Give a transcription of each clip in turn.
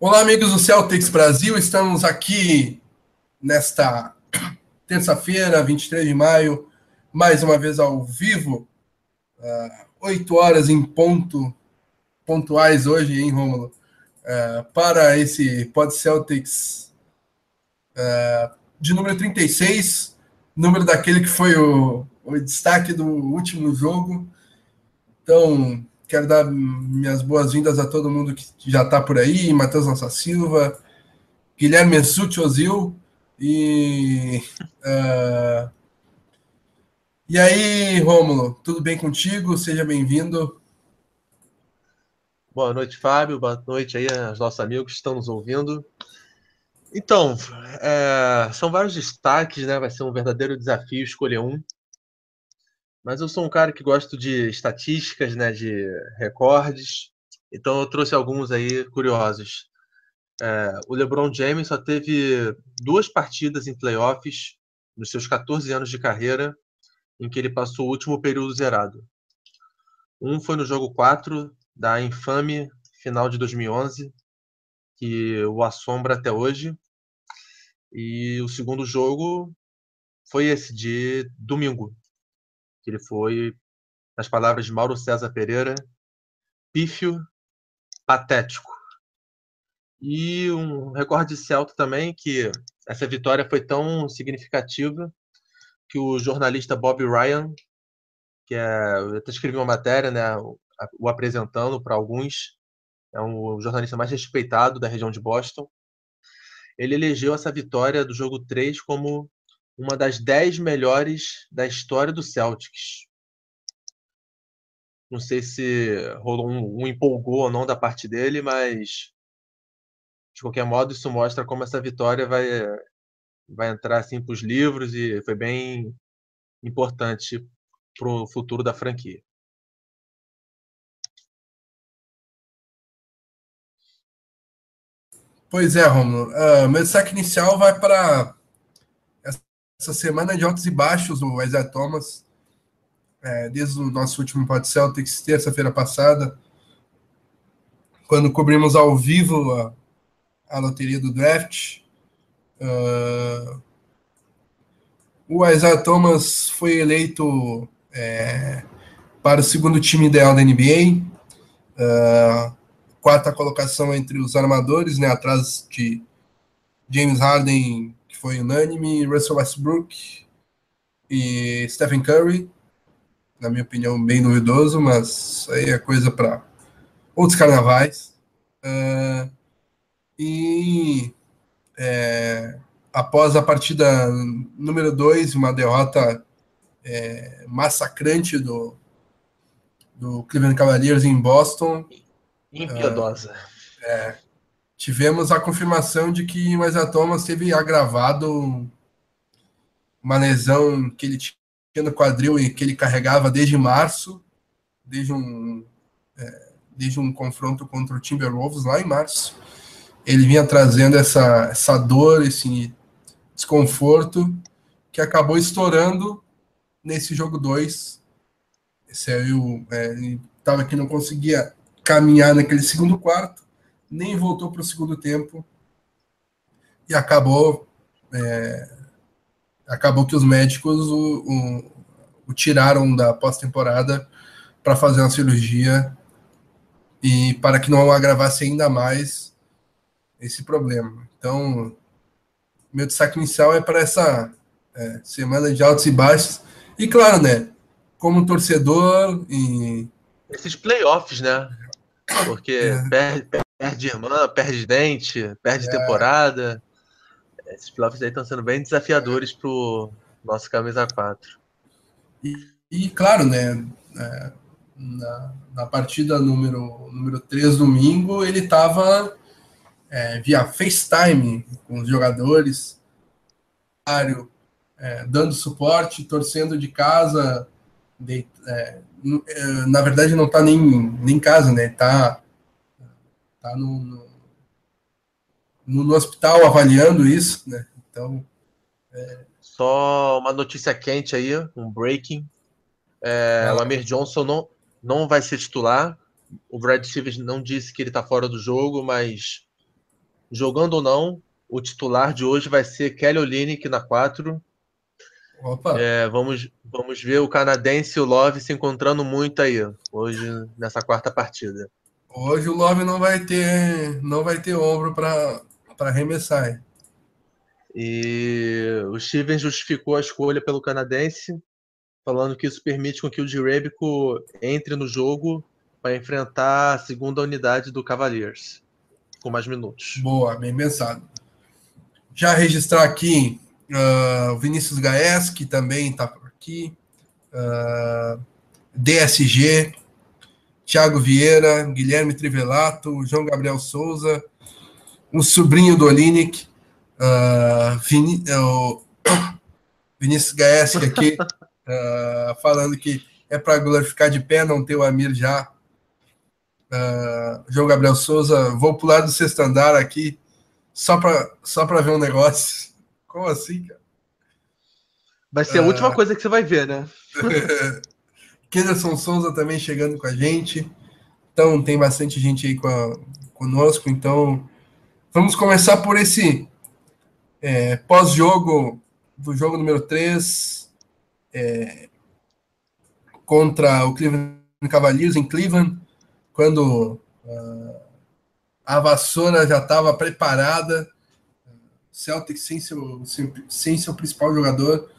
Olá, amigos do Celtics Brasil. Estamos aqui nesta terça-feira, 23 de maio, mais uma vez ao vivo, uh, 8 horas em ponto, pontuais hoje, hein, Rômulo? Uh, para esse Pod Celtics uh, de número 36, número daquele que foi o, o destaque do último jogo. Então, Quero dar minhas boas-vindas a todo mundo que já está por aí, Matheus Nossa Silva, Guilherme Messuti Ozil e. Uh... E aí, Rômulo, tudo bem contigo? Seja bem-vindo. Boa noite, Fábio. Boa noite aí aos nossos amigos que estão nos ouvindo. Então, é, são vários destaques, né? Vai ser um verdadeiro desafio escolher um. Mas eu sou um cara que gosto de estatísticas, né, de recordes, então eu trouxe alguns aí curiosos. É, o LeBron James só teve duas partidas em playoffs nos seus 14 anos de carreira em que ele passou o último período zerado. Um foi no jogo 4 da infame final de 2011, que o assombra até hoje. E o segundo jogo foi esse de domingo, que ele foi, nas palavras de Mauro César Pereira, pífio, patético. E um recorde Celta também, que essa vitória foi tão significativa que o jornalista Bob Ryan, que é, eu até escrevi uma matéria, né, o apresentando para alguns, é um jornalista mais respeitado da região de Boston. Ele elegeu essa vitória do jogo 3 como uma das dez melhores da história do Celtics. Não sei se rolou um, um empolgou ou não da parte dele, mas de qualquer modo isso mostra como essa vitória vai vai entrar assim para os livros e foi bem importante para o futuro da franquia. Pois é, Romulo. Uh, meu saque inicial vai para essa semana de altos e baixos, o Isaiah Thomas, é, desde o nosso último Pod Celtics, terça-feira passada, quando cobrimos ao vivo a, a loteria do draft. Uh, o Isaiah Thomas foi eleito é, para o segundo time ideal da NBA, uh, quarta colocação entre os armadores, né, atrás de James Harden foi unânime, Russell Westbrook e Stephen Curry, na minha opinião, bem duvidoso, mas aí é coisa para outros carnavais. Uh, e é, após a partida número 2, uma derrota é, massacrante do, do Cleveland Cavaliers em Boston. Impiedosa. Uh, é, tivemos a confirmação de que o Isaiah Thomas teve agravado uma lesão que ele tinha no quadril e que ele carregava desde março, desde um, é, desde um confronto contra o Timberwolves lá em março. Ele vinha trazendo essa, essa dor, esse desconforto, que acabou estourando nesse jogo 2. Esse aí, é, ele estava que não conseguia caminhar naquele segundo quarto nem voltou para o segundo tempo e acabou é, acabou que os médicos o, o, o tiraram da pós-temporada para fazer uma cirurgia e para que não agravasse ainda mais esse problema. Então, meu destaque inicial é para essa é, semana de altos e baixos. E claro, né? Como torcedor e. Esses playoffs, né? Porque é. perde, Perde irmã, perde dente, perde é. temporada. Esses playoffs aí estão sendo bem desafiadores pro nosso camisa 4. E, e claro, né? É, na, na, partida número, número 3, domingo, ele estava é, via FaceTime com os jogadores, é, dando suporte, torcendo de casa. De, é, é, na verdade, não está nem, nem em casa, né? Está tá no, no, no, hospital avaliando isso, né? Então. É... Só uma notícia quente aí, um breaking. É, ah. Lamir Johnson não, não vai ser titular. O Brad Stevens não disse que ele está fora do jogo, mas jogando ou não, o titular de hoje vai ser Kelly Olynyk na 4. É, vamos, vamos ver o canadense e o Love se encontrando muito aí hoje nessa quarta partida. Hoje o Love não vai ter não vai ter ombro para arremessar. E o Steven justificou a escolha pelo canadense, falando que isso permite com que o Jerebico entre no jogo para enfrentar a segunda unidade do Cavaliers com mais minutos. Boa, bem pensado. Já registrar aqui uh, o Vinícius Gaes, que também está por aqui, uh, ah, DSG, Thiago Vieira, Guilherme Trivelato, João Gabriel Souza, o sobrinho do Olinick, uh, Vini, uh, Vinícius Gaes aqui, uh, falando que é para glorificar de pé não ter o Amir já. Uh, João Gabriel Souza, vou pular do sexto andar aqui só para só ver um negócio. Como assim, cara? Vai ser a última coisa que você vai ver, né? Kenderson Souza também chegando com a gente. Então, tem bastante gente aí com a, conosco. Então, vamos começar por esse é, pós-jogo do jogo número 3 é, contra o Cleveland Cavaliers em Cleveland, quando uh, a vassoura já estava preparada Celtic sem seu, sem seu principal jogador,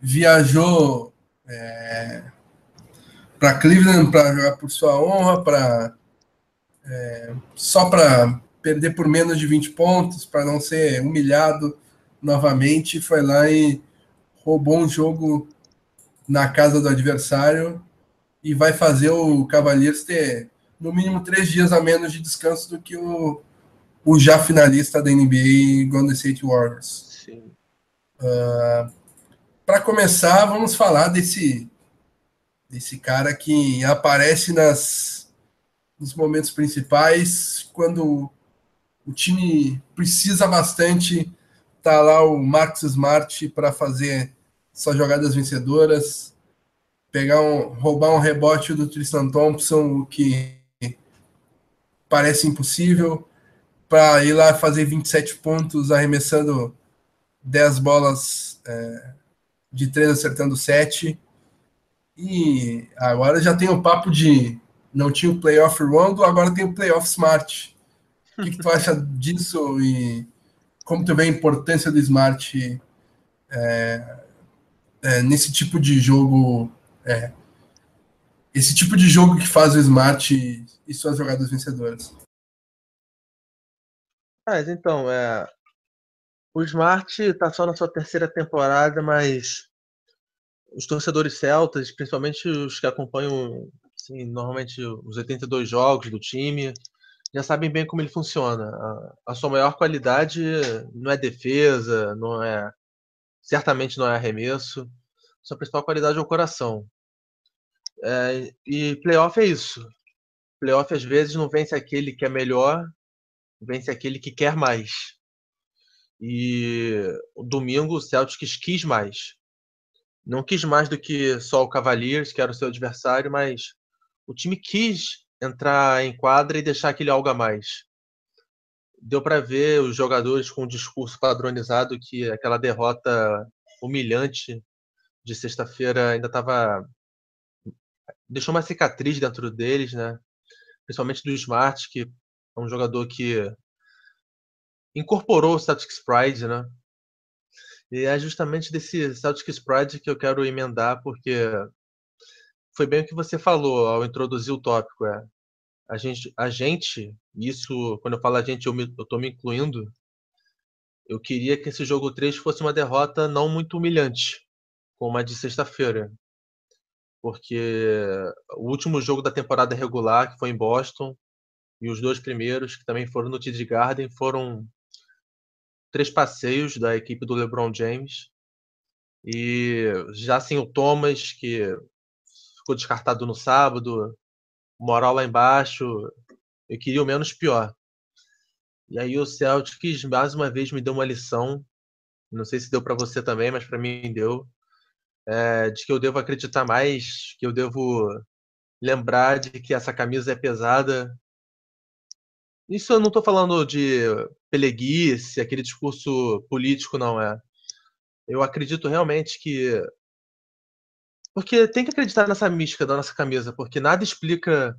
viajou é, para Cleveland para jogar por sua honra, para é, só para perder por menos de 20 pontos, para não ser humilhado novamente, foi lá e roubou um jogo na casa do adversário e vai fazer o Cavaliers ter no mínimo três dias a menos de descanso do que o o já finalista da NBA Golden State Warriors. Uh, ah, Para começar, vamos falar desse desse cara que aparece nas nos momentos principais quando o time precisa bastante. Tá lá o Marcus Smart para fazer suas jogadas vencedoras, pegar um, roubar um rebote do Tristan Thompson, o que parece impossível para ir lá fazer 27 pontos, arremessando 10 bolas é, de 3, acertando 7. E agora já tem o papo de não tinha o playoff Rondo, agora tem o playoff Smart. O que, que tu acha disso e como tu vê a importância do Smart é, é, nesse tipo de jogo? É, esse tipo de jogo que faz o Smart e suas jogadas vencedoras. Mas então, é, o Smart está só na sua terceira temporada, mas os torcedores celtas, principalmente os que acompanham assim, normalmente os 82 jogos do time, já sabem bem como ele funciona. A, a, sua maior qualidade não é defesa, não é certamente não é arremesso. Sua principal qualidade é o coração. É, e playoff é isso. Playoff às vezes não vence aquele que é melhor, vence aquele que quer mais. E domingo o Celtics quis mais. Não quis mais do que só o Cavaliers, que era o seu adversário, mas o time quis entrar em quadra e deixar aquele algo a mais. Deu para ver os jogadores com um discurso padronizado que aquela derrota humilhante de sexta-feira ainda estava deixou uma cicatriz dentro deles, né? Principalmente do Smart, que é um jogador que incorporou o Celtics Pride, né? E é justamente desse Celtics Pride que eu quero emendar, porque foi bem o que você falou ao introduzir o tópico. É, a gente, a gente, isso, quando eu falo a gente, eu, me, eu tô me incluindo, eu queria que esse jogo 3 fosse uma derrota não muito humilhante, como a de sexta-feira. Porque o último jogo da temporada regular, que foi em Boston, e os dois primeiros, que também foram no TD Garden, foram três passeios da equipe do LeBron James. E já sem o Thomas, que ficou descartado no sábado, moral lá embaixo, eu queria o menos pior. E aí o Celtics mais uma vez me deu uma lição, não sei se deu para você também, mas para mim deu, é, de que eu devo acreditar mais, que eu devo lembrar de que essa camisa é pesada Isso eu não estou falando de peleguice, aquele discurso político, não é. Eu acredito realmente que. Porque tem que acreditar nessa mística da nossa camisa, porque nada explica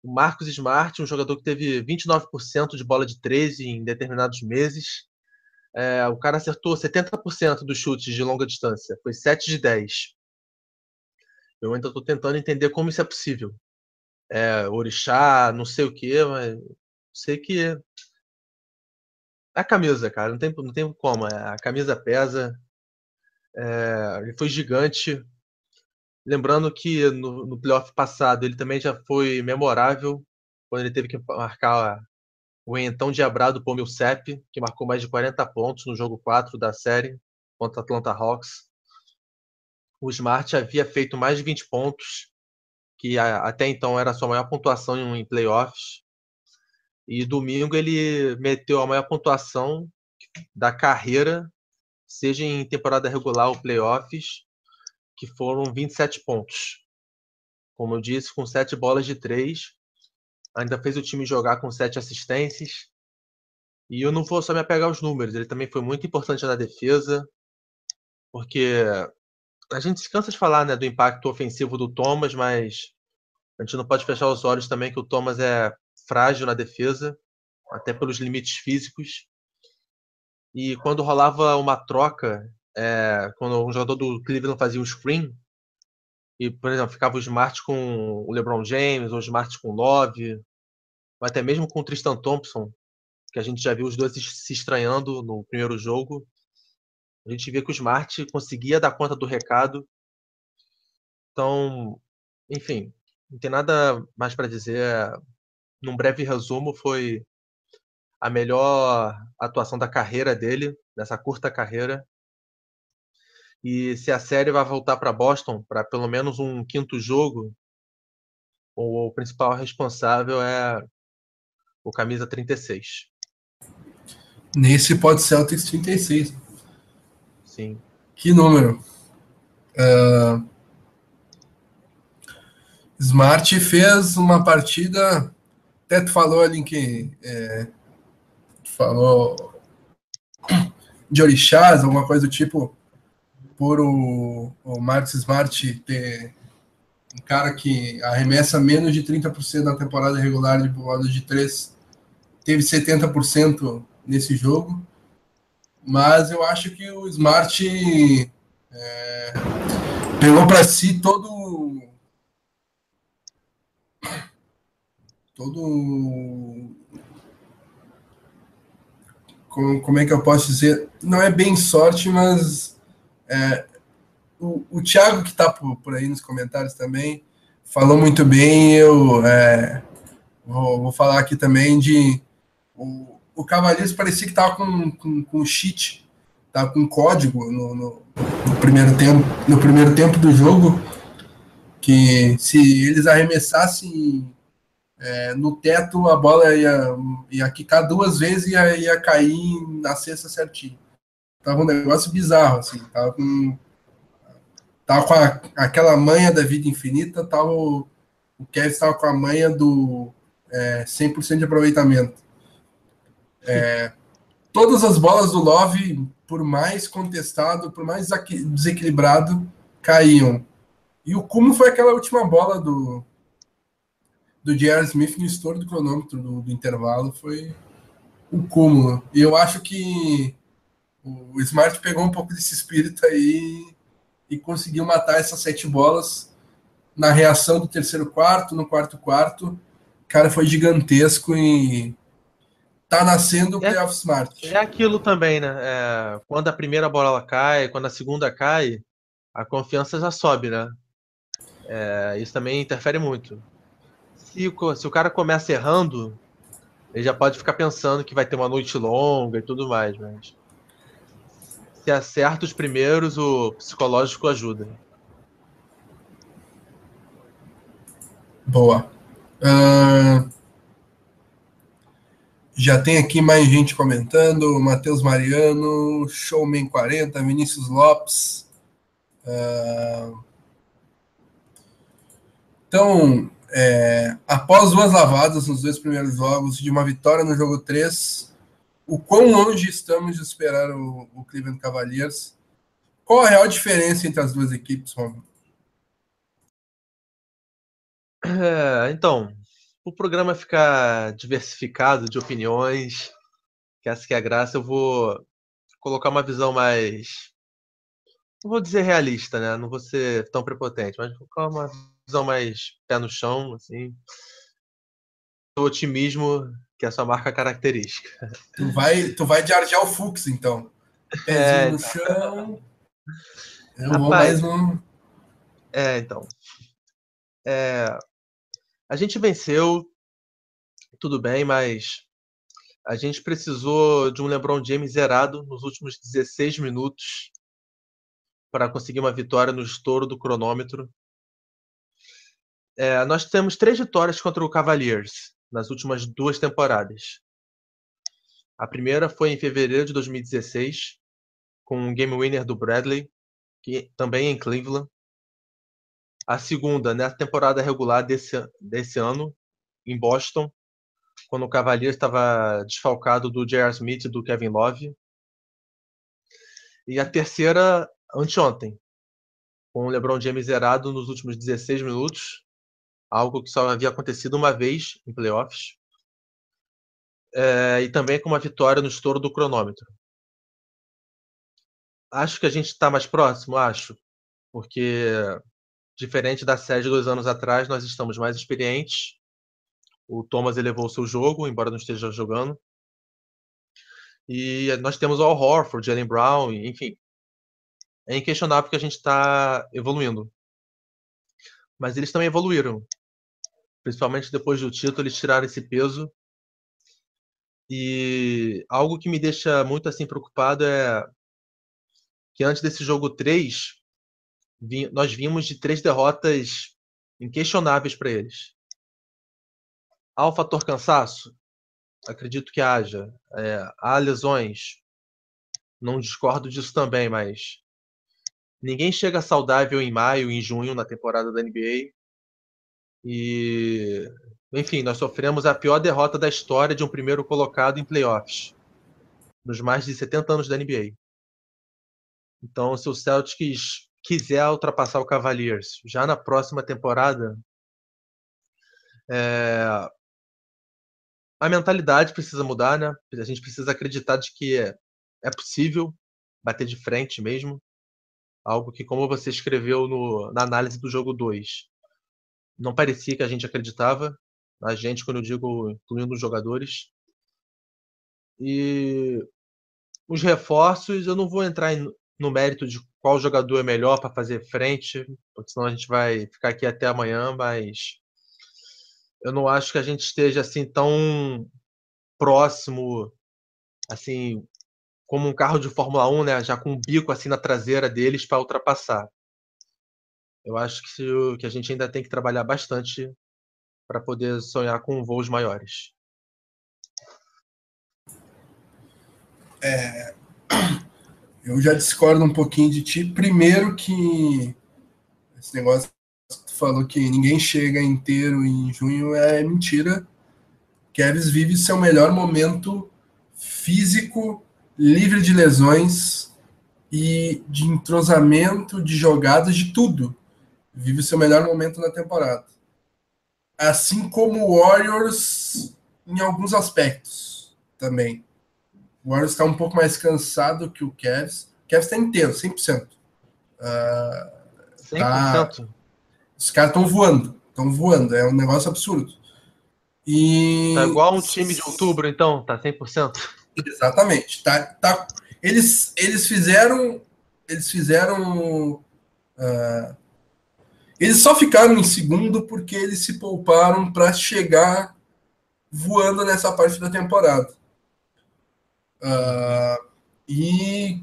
o Marcos Smart, um jogador que teve 29% de bola de 13 em determinados meses. É, o cara acertou 70% dos chutes de longa distância, foi 7 de 10. Eu ainda estou tentando entender como isso é possível. É, orixá, não sei o que, mas sei que a camisa, cara, não tem, não tem como. É, a camisa pesa. É, ele foi gigante. Lembrando que no, no playoff passado ele também já foi memorável quando ele teve que marcar o então diabrado Pomil Sepp, que marcou mais de 40 pontos no jogo 4 da série contra Atlanta Hawks. O Smart havia feito mais de 20 pontos, que até então era a sua maior pontuação em playoffs. E domingo ele meteu a maior pontuação da carreira, seja em temporada regular ou playoffs, que foram 27 pontos. Como eu disse, com 7 bolas de 3. Ainda fez o time jogar com 7 assistências. E eu não vou só me apegar aos números, ele também foi muito importante na defesa, porque a gente se cansa de falar né, do impacto ofensivo do Thomas, mas a gente não pode fechar os olhos também que o Thomas é frágil na defesa, até pelos limites físicos. E quando rolava uma troca, é, quando um jogador do Cleveland fazia um screen, e, por exemplo, ficava o Smart com o LeBron James, ou o Smart com o Love, ou até mesmo com o Tristan Thompson, que a gente já viu os dois se estranhando no primeiro jogo. A gente vê que o Smart conseguia dar conta do recado. Então, enfim, não tem nada mais para dizer num breve resumo, foi a melhor atuação da carreira dele, nessa curta carreira. E se a série vai voltar para Boston para pelo menos um quinto jogo, o principal responsável é o camisa 36. Nesse pode Celtics 36. Sim. Que número? Uh... Smart fez uma partida até tu falou ali que é, falou de orixás, alguma coisa do tipo, por o, o Marcos Smart ter um cara que arremessa menos de 30% na temporada regular de bola de 3, teve 70% nesse jogo. Mas eu acho que o Smart é, pegou para si todo todo. Como, como é que eu posso dizer? Não é bem sorte, mas é, o, o Thiago, que está por, por aí nos comentários também, falou muito bem. Eu é, vou, vou, falar aqui também de. O, o Cavaleiros parecia que estava com, com, com cheat, estava com código no, no, no, primeiro tempo, no primeiro tempo do jogo, que se eles arremessassem é, no teto a bola ia, ia quicar duas vezes e ia, ia cair na cesta certinho. Tava um negócio bizarro, assim. Tava com, tava com a, aquela manha da vida infinita, tava o, o Kevin estava com a manha do é, 100% de aproveitamento. É, todas as bolas do Love, por mais contestado, por mais desequilibrado, caíam. E o como foi aquela última bola do, do J.R. Smith no estouro do cronômetro do, do intervalo foi o cúmulo. E eu acho que o Smart pegou um pouco desse espírito aí e conseguiu matar essas sete bolas na reação do terceiro quarto, no quarto quarto. Cara, foi gigantesco e tá nascendo o é, playoff Smart. É aquilo também, né? É, quando a primeira bola cai, quando a segunda cai, a confiança já sobe, né? É, isso também interfere muito se, se o cara começa errando, ele já pode ficar pensando que vai ter uma noite longa e tudo mais, mas se acerta os primeiros, o psicológico ajuda. Boa. Uh, já tem aqui mais gente comentando. Matheus Mariano, Showman 40, Vinícius Lopes. Uh, então, é, após duas lavadas nos dois primeiros jogos, de uma vitória no jogo 3, o quão longe estamos de esperar o, o Cleveland Cavaliers? Qual a real diferença entre as duas equipes, Romulo? É, então, o programa ficar diversificado de opiniões, que essa que é a graça, eu vou colocar uma visão mais. Não vou dizer realista, né? Não vou ser tão prepotente, mas vou colocar uma visão mais pé no chão, assim. O otimismo que é a sua marca característica. Tu vai, tu vai de Argel Fux, então. Pezinho é, no chão. Eu Rapaz, vou mais um. É, então. É, a gente venceu, tudo bem, mas a gente precisou de um LeBron James zerado nos últimos 16 minutos para conseguir uma vitória no estouro do cronômetro. É, nós temos três vitórias contra o Cavaliers nas últimas duas temporadas. A primeira foi em fevereiro de 2016, com um game winner do Bradley, que também em Cleveland. A segunda, na temporada regular desse, desse ano, em Boston, quando o Cavaliers estava desfalcado do J.R. Smith e do Kevin Love. E a terceira, anteontem, com o LeBron James zerado nos últimos 16 minutos, algo que só havia acontecido uma vez em playoffs. É, e também com uma vitória no estouro do cronômetro. Acho que a gente está mais próximo, acho, porque diferente da série dois anos atrás, nós estamos mais experientes. O Thomas elevou o seu jogo, embora não esteja jogando. E nós temos o Al Horford, Jalen Brown, enfim. É inquestionável que a gente está evoluindo. Mas eles também evoluíram. Principalmente depois do título, eles tiraram esse peso. E algo que me deixa muito assim preocupado é que antes desse jogo 3, nós vimos de três derrotas inquestionáveis para eles. Há o fator cansaço? Acredito que haja. É, há lesões? Não discordo disso também, mas ninguém chega saudável em maio, em junho, na temporada da NBA. E, enfim, nós sofremos a pior derrota da história de um primeiro colocado em playoffs, nos mais de 70 anos da NBA. Então, se o Celtics quiser ultrapassar o Cavaliers já na próxima temporada, é... a mentalidade precisa mudar, né? A gente precisa acreditar de que é, possível bater de frente mesmo. Algo que, como você escreveu no, na análise do jogo 2, não parecia que a gente acreditava. A gente, quando eu digo incluindo os jogadores. E os reforços, eu não vou entrar em, no mérito de qual jogador é melhor para fazer frente, porque senão a gente vai ficar aqui até amanhã, mas eu não acho que a gente esteja assim tão próximo, assim, como um carro de Fórmula 1, né, já com um bico assim na traseira deles para ultrapassar. Eu acho que, que a gente ainda tem que trabalhar bastante para poder sonhar com voos maiores. É, eu já discordo um pouquinho de ti. Primeiro que esse negócio que tu falou que ninguém chega inteiro em junho é mentira. Kevs vive seu melhor momento físico, livre de lesões e de entrosamento, de jogadas, de tudo. Vive seu melhor momento na temporada. Assim como o Warriors em alguns aspectos também. O Warriors está um pouco mais cansado que o Cavs. O Cavs está inteiro, 100%. Uh, 100%? Tá, os caras estão voando. Estão voando. É um negócio absurdo. E... Tá igual um time de outubro, então? Tá 100%? Exatamente. Tá, tá, eles, eles fizeram... Eles fizeram... Uh, eles só ficaram em segundo porque eles se pouparam para chegar voando nessa parte da temporada. Uh, e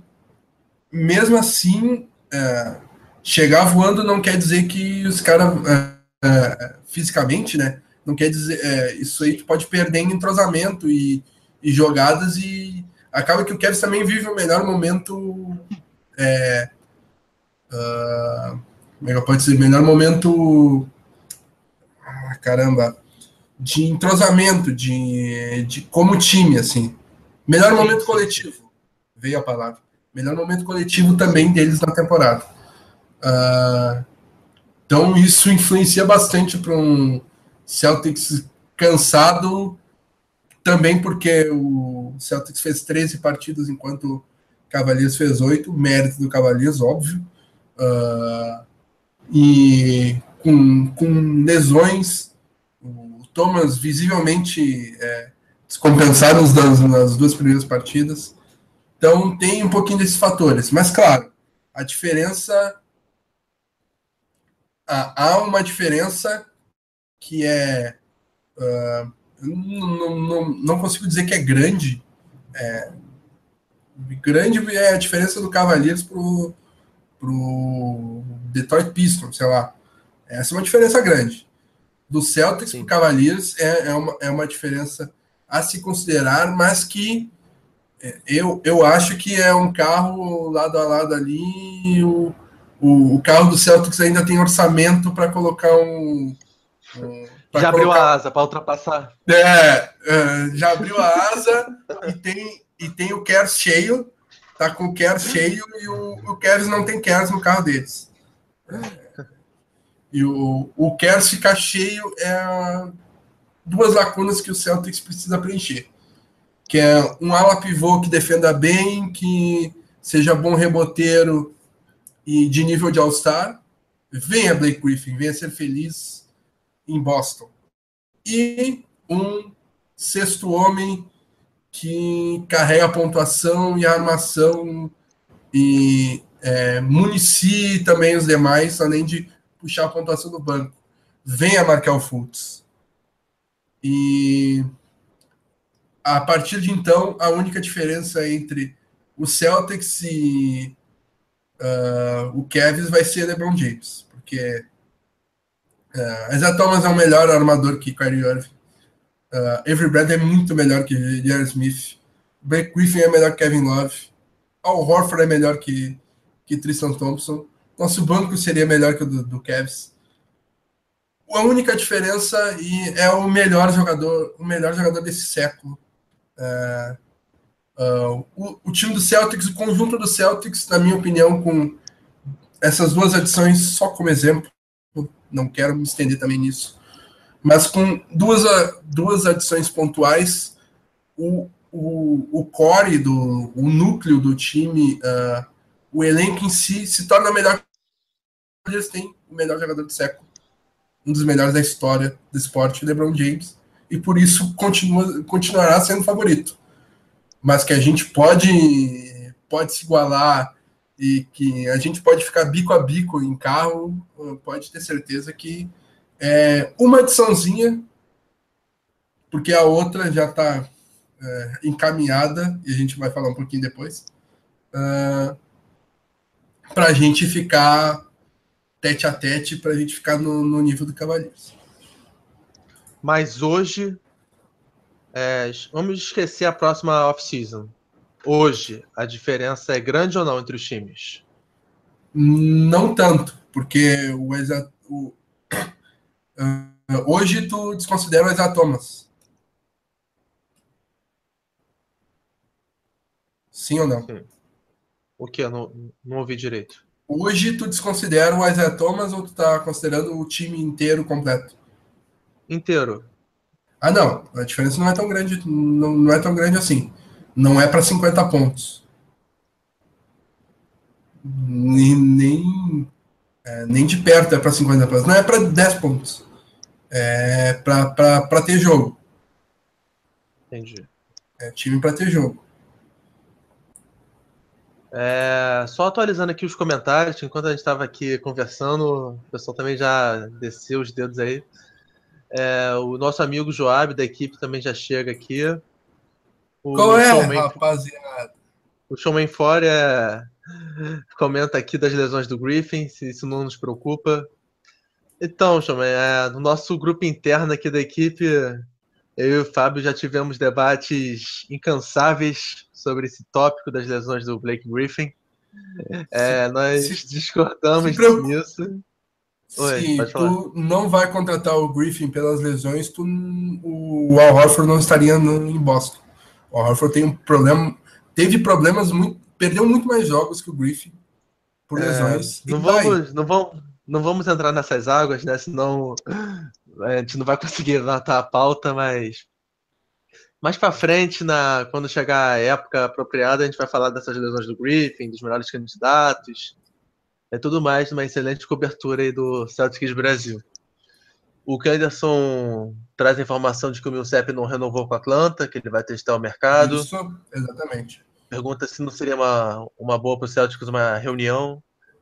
mesmo assim, uh, chegar voando não quer dizer que os caras uh, fisicamente, né? Não quer dizer é, isso aí tu pode perder em entrosamento e, e, jogadas e acaba que o Kevin também vive o melhor momento. É, uh, como é que pode ser? Melhor momento. caramba, de entrosamento, de, de como time, assim. Melhor momento coletivo, veio a palavra. Melhor momento coletivo também deles na temporada. Uh, então isso influencia bastante para um Celtics cansado, também porque o Celtics fez 13 partidas enquanto o Cavaliers fez 8, mérito do Cavaliers, óbvio. Uh, e com, com lesões, o Thomas visivelmente é, descompensado nas, nas duas primeiras partidas. Então tem um pouquinho desses fatores. Mas claro, a diferença. Há uma diferença que é. Uh, não, não, não consigo dizer que é grande. É, grande é a diferença do Cavaliers pro, pro Detroit Pistons, sei lá. Essa é uma diferença grande. Do Celtics para o Cavaliers é, é, uma, é uma diferença a se considerar, mas que é, eu, eu acho que é um carro lado a lado ali. O, o, o carro do Celtics ainda tem orçamento para colocar um. um já abriu colocar... a asa para ultrapassar. É, é, já abriu a asa e tem, e tem o Kers cheio. Tá com o Kers cheio e o, o Kers não tem Kers no carro deles. E o, o Kers ficar cheio é duas lacunas que o Celtics precisa preencher. Que é um ala pivô que defenda bem, que seja bom reboteiro e de nível de All-Star. Venha Blake Griffin, venha ser feliz em Boston. E um sexto homem que carrega a pontuação e a armação e é, municie também os demais, além de puxar a pontuação do banco. Venha marcar o Fultz. E a partir de então, a única diferença entre o Celtics e uh, o Cavs vai ser LeBron James, porque uh, Isaiah Thomas é o melhor armador que Kyrie Irving. Uh, Avery Bradley é muito melhor que J.R. Smith. Blake Griffin é melhor que Kevin Love. Al Horford é melhor que que Tristan Thompson. Nosso banco seria melhor que o do, do Cavs. A única diferença e é o melhor jogador, o melhor jogador desse século. É, uh, o, o, time do Celtics, o conjunto do Celtics, na minha opinião, com essas duas adições só como exemplo, não quero me estender também nisso, mas com duas, duas adições pontuais, o, o, o core, do, o núcleo do time uh, o elenco em si se torna melhor. Eles têm o melhor jogador do século, um dos melhores da história do esporte, LeBron James, e por isso continua, continuará sendo favorito. Mas que a gente pode, pode se igualar e que a gente pode ficar bico a bico em carro, pode ter certeza que é uma ediçãozinha, porque a outra já está é, encaminhada, e a gente vai falar um pouquinho depois. Uh, para a gente ficar tete a tete, para a gente ficar no, no, nível do Cavaleiros. Mas hoje, é, vamos esquecer a próxima off-season. Hoje, a diferença é grande ou não entre os times? Não tanto, porque o, o hoje tu desconsidera o Isaiah Thomas. Sim ou não? Sim. O que? Eu não, não ouvi direito. Hoje tu desconsidera o Isaiah Thomas ou tu tá considerando o time inteiro completo? Inteiro. Ah, não. A diferença não é tão grande, não, não é tão grande assim. Não é para 50 pontos. Nem, nem, é, nem de perto é para 50 pontos. Não é para 10 pontos. É para ter jogo. Entendi. É time para ter jogo. É, só atualizando aqui os comentários, enquanto a gente estava aqui conversando, o pessoal também já desceu os dedos aí. É, o nosso amigo Joab da equipe também já chega aqui. O Qual é, showman, rapaziada? O Showman Fora é, comenta aqui das lesões do Griffin, se isso não nos preocupa. Então, Showman, é, no nosso grupo interno aqui da equipe, eu e o Fábio já tivemos debates incansáveis sobre esse tópico das lesões do Blake Griffin. É, nós se, discordamos se preocupa, Oi, se tu não vai contratar o Griffin pelas lesões, tu, o Al Horford não estaria no, em Boston. O Al Horford tem um problema, teve problemas muito, perdeu muito mais jogos que o Griffin por é, lesões. Não vamos, não vamos, não vamos entrar nessas águas, né? Senão a gente não vai conseguir levantar a pauta, mas mais para frente, na, quando chegar a época apropriada, a gente vai falar dessas lesões do Griffin, dos melhores candidatos, é tudo mais, uma excelente cobertura aí do Celtics Brasil. O Kenderson traz a informação de que o Millsap não renovou com a Atlanta, que ele vai testar o mercado. Isso, exatamente. Pergunta se não seria uma, uma boa para o Celtics uma reunião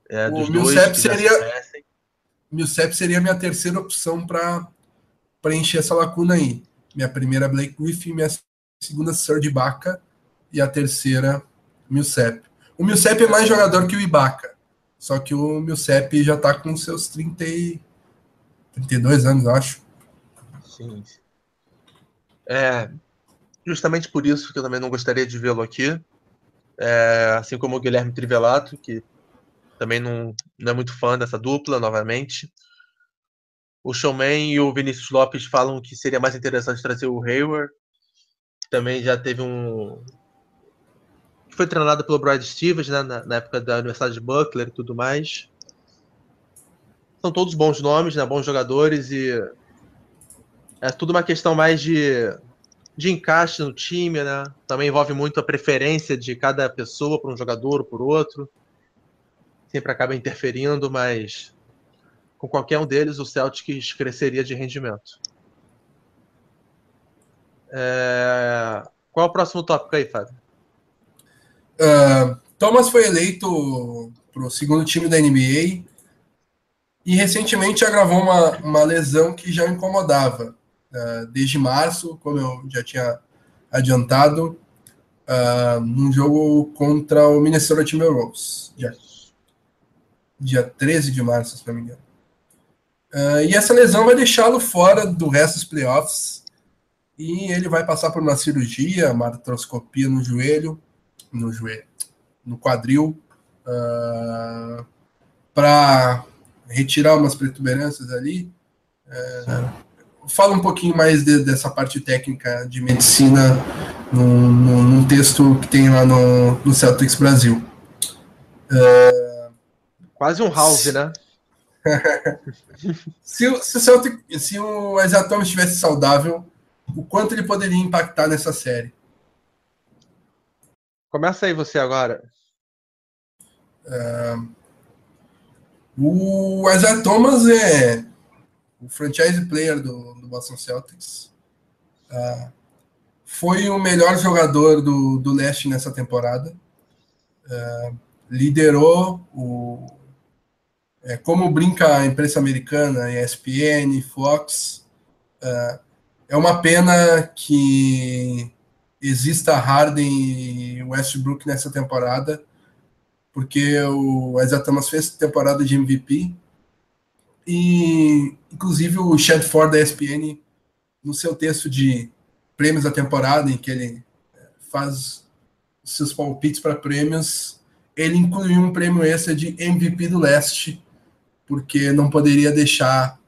é, o dos Millsap. Seria, Millsap seria a minha terceira opção para preencher essa lacuna aí. Minha primeira Blake Griffin, minha segunda Serge Ibaka e a terceira Millsap. O Millsap é mais jogador que o Ibaka. Só que o Millsap já está com seus 30 e... 32 anos, acho. Sim. É, justamente por isso que eu também não gostaria de vê-lo aqui. É, assim como o Guilherme Trivelato, que também não, não é muito fã dessa dupla, novamente. O Showman e o Vinícius Lopes falam que seria mais interessante trazer o Hayward. Também já teve um, que foi treinado pelo Brad Stevens né, na, na, época da Universidade de Butler e tudo mais. São todos bons nomes, né, bons jogadores e é tudo uma questão mais de, de encaixe no time, né? Também envolve muito a preferência de cada pessoa para um jogador ou por outro. Sempre acaba interferindo, mas com qualquer um deles o Celtics cresceria de rendimento. É... Qual é o próximo tópico aí, Fábio? Uh, Thomas foi eleito para o segundo time da NBA e recentemente agravou uma, uma lesão que já incomodava. Uh, desde março, como eu já tinha adiantado, uh, num jogo contra o Minnesota Timberwolves, dia, dia 13 de março, se não me engano. Uh, e essa lesão vai deixá-lo fora do resto dos playoffs e ele vai passar por uma cirurgia, uma artroscopia no joelho, no joelho, no quadril, uh, para retirar umas protuberâncias ali. Uh, fala um pouquinho mais de, dessa parte técnica de medicina num, num, num, texto que tem lá no, no Celtics Brasil. Uh, Quase um house, se, né? se, se, o Celtic, se o Isaiah Thomas estivesse saudável, o quanto ele poderia impactar nessa série? Começa aí você agora. Uh, o Isaiah Thomas é o franchise player do, do Boston Celtics. Uh, foi o melhor jogador do, do leste nessa temporada. Uh, liderou o. É, como brinca a imprensa americana, ESPN, Fox. Uh, é uma pena que exista Harden e Westbrook nessa temporada, porque o Isaiah Thomas fez temporada de MVP e inclusive o Chad Ford da ESPN no seu texto de prêmios da temporada em que ele eh, faz seus palpites para prêmios, ele incluiu um prêmio extra de MVP do leste, porque não poderia deixar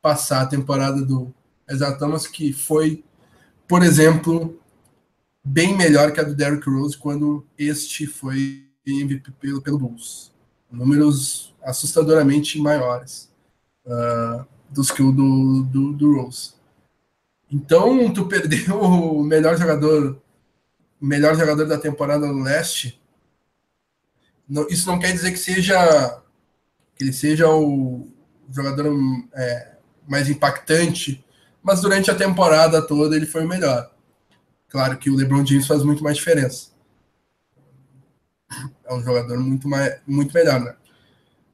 passar a temporada do Isaiah Thomas, que foi, por exemplo, bem melhor que a do Derrick Rose quando este foi MVP pelo, pelo Bulls. Números assustadoramente maiores uh, dos que o do, do, do, Rose. Então, tu perdeu o melhor jogador, melhor jogador da temporada no leste. Não, isso não quer dizer que seja que ele seja o jogador é, mais impactante, mas durante a temporada toda ele foi o melhor. Claro que o LeBron James faz muito mais diferença. É um jogador muito, mais, muito melhor, né?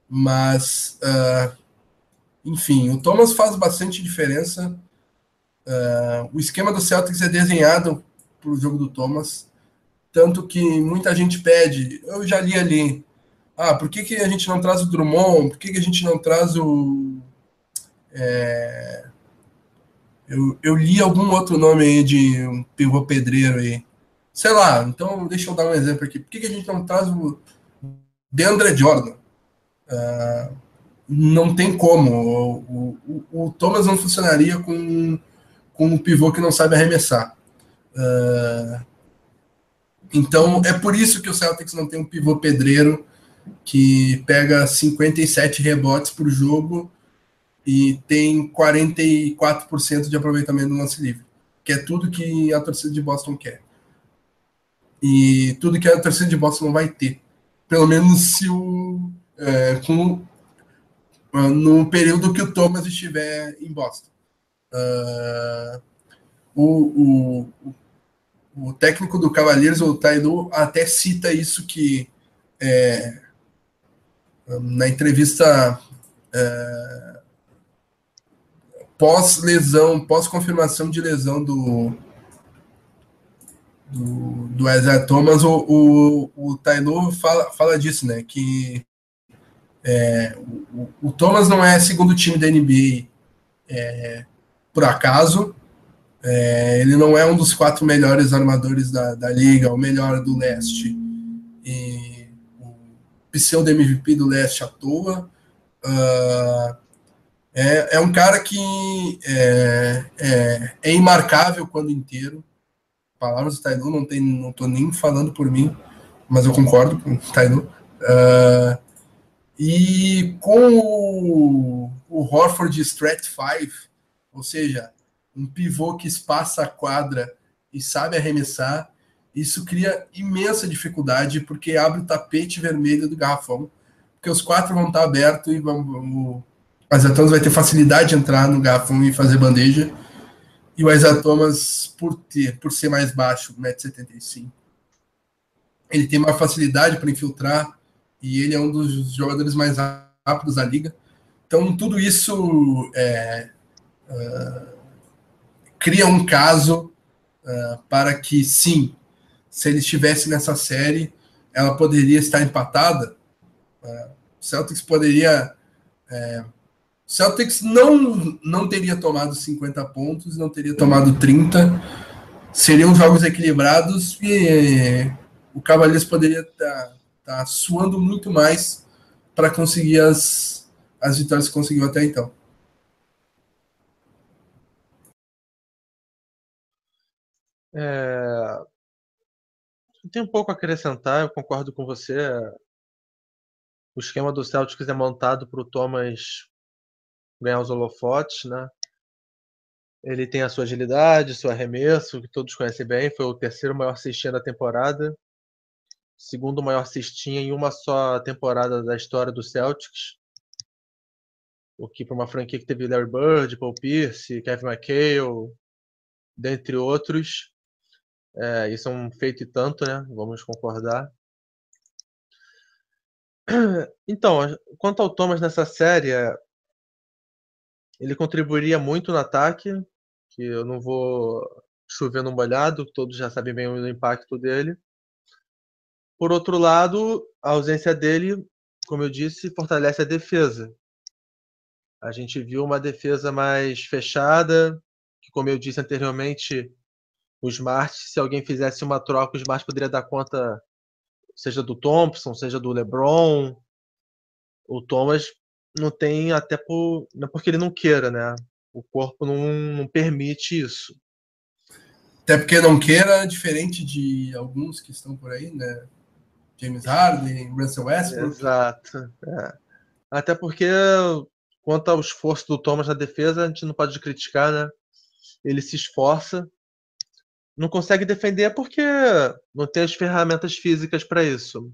Mas, uh, enfim, o Thomas faz bastante diferença. Uh, o esquema do Celtics é desenhado para o jogo do Thomas. Tanto que muita gente pede. Eu já li ali. Ah, por que, que a gente não traz o Drummond? Por que, que a gente não traz o. É, eu, eu li algum outro nome aí de um pivô pedreiro aí. Sei lá, então deixa eu dar um exemplo aqui. Por que, que a gente não traz o DeAndre Jordan? Uh, não tem como. O, o, o, Thomas não funcionaria com, com um pivô que não sabe arremessar. Uh, então é por isso que o Celtics não tem um pivô pedreiro que pega 57 rebotes por jogo e tem 44% de aproveitamento no lance livre, que é tudo que a torcida de Boston quer. E tudo que a torcida de Boston não vai ter. Pelo menos se o. É, com, no período que o Thomas estiver em Boston. Uh, o, o, o, técnico do Cavaleiros, o Taidu, até cita isso que é, na entrevista é, pós-lesão, pós-confirmação de lesão do, do, do Isaiah Thomas, o, o, o fala, fala disso, né? Que é, o, o, Thomas não é segundo time da NBA é, por acaso. É, ele não é um dos quatro melhores armadores da, da liga, o melhor do leste. E o pseudo MVP do leste à toa. Uh, é, é um cara que é, é, é imarcável quando inteiro palavras do Taidu, não tem, não nem falando por mim, mas eu concordo com o Taidu. Uh, e com o, o Horford Strat 5, ou seja, um pivô que espaça a quadra e sabe arremessar, isso cria imensa dificuldade, porque abre o tapete vermelho do garrafão, porque os quatro vão estar abertos e vão, vão, as Atãs vai ter facilidade de entrar no garrafão e fazer bandeja, e o Isaiah Thomas, por, ter, por ser mais baixo, 1,75m, ele tem uma facilidade para infiltrar e ele é um dos jogadores mais rápidos da liga. Então, tudo isso é, uh, cria um caso uh, para que, sim, se ele estivesse nessa série, ela poderia estar empatada. Uh, Celtics poderia é, Celtics não, não teria tomado 50 pontos, não teria tomado 30. Seriam jogos equilibrados e o Cavaliers poderia estar tá, suando muito mais para conseguir as, as vitórias que conseguiu até então. É... Tem um pouco a acrescentar, eu concordo com você. O esquema do Celtics é montado para o Thomas ganhar os holofotes, né? Ele tem a sua agilidade, seu arremesso, que todos conhecem bem. Foi o terceiro maior cestinha da temporada. Segundo maior cestinha em uma só temporada da história do Celtics. O que para uma franquia que teve Larry Bird, Paul Pierce, Kevin McHale, dentre outros. É, isso é um feito e tanto, né? Vamos concordar. Então, quanto ao Thomas nessa série, ele contribuiria muito no ataque, que eu não vou chover no molhado, todos já sabem bem o impacto dele. Por outro lado, a ausência dele, como eu disse, fortalece a defesa. A gente viu uma defesa mais fechada, que, como eu disse anteriormente, o Smart, se alguém fizesse uma troca, o Smart poderia dar conta, seja do Thompson, seja do LeBron. O Thomas não tem até por, não é porque ele não queira, né? O corpo não, não permite isso. Até porque não queira, diferente de alguns que estão por aí, né? James Harden, Russell Westbrook. Exato. É. Até porque, quanto ao esforço do Thomas na defesa, a gente não pode criticar, né? Ele se esforça, não consegue defender porque não tem as ferramentas físicas para isso.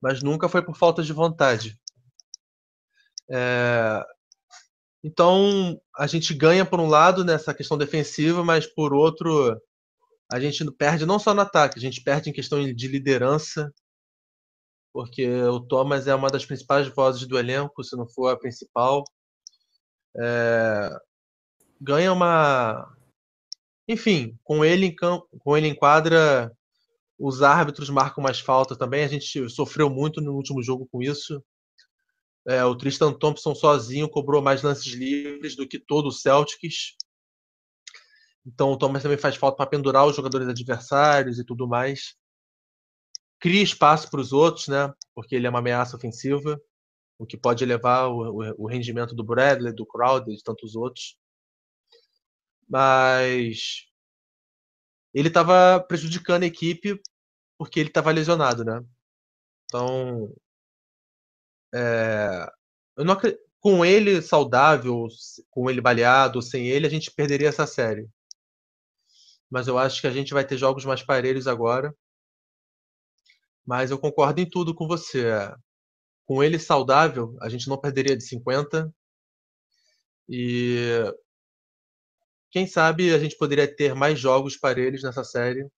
Mas nunca foi por falta de vontade. É, então, a gente ganha por um lado nessa questão defensiva, mas por outro, a gente perde não só no ataque, a gente perde em questão de liderança, porque o Thomas é uma das principais vozes do elenco, se não for a principal. É, ganha uma. Enfim, com ele em campo, com ele em quadra, os árbitros marcam mais falta também. A gente sofreu muito no último jogo com isso. É, o Tristan Thompson sozinho cobrou mais lances livres do que todo o Celtics. Então o Thomas também faz falta para pendurar os jogadores adversários e tudo mais. Cria espaço para os outros, né? Porque ele é uma ameaça ofensiva. o que pode elevar o, o, o rendimento do Bradley, do Crowder de tantos outros. Mas ele estava prejudicando a equipe porque ele estava lesionado, né? Então, é, eu não, com ele saudável, com ele baleado, sem ele, a gente perderia essa série. Mas eu acho que a gente vai ter jogos mais parelhos agora. Mas eu concordo em tudo com você. É, com ele saudável, a gente não perderia de 50. E quem sabe a gente poderia ter mais jogos parelhos nessa série,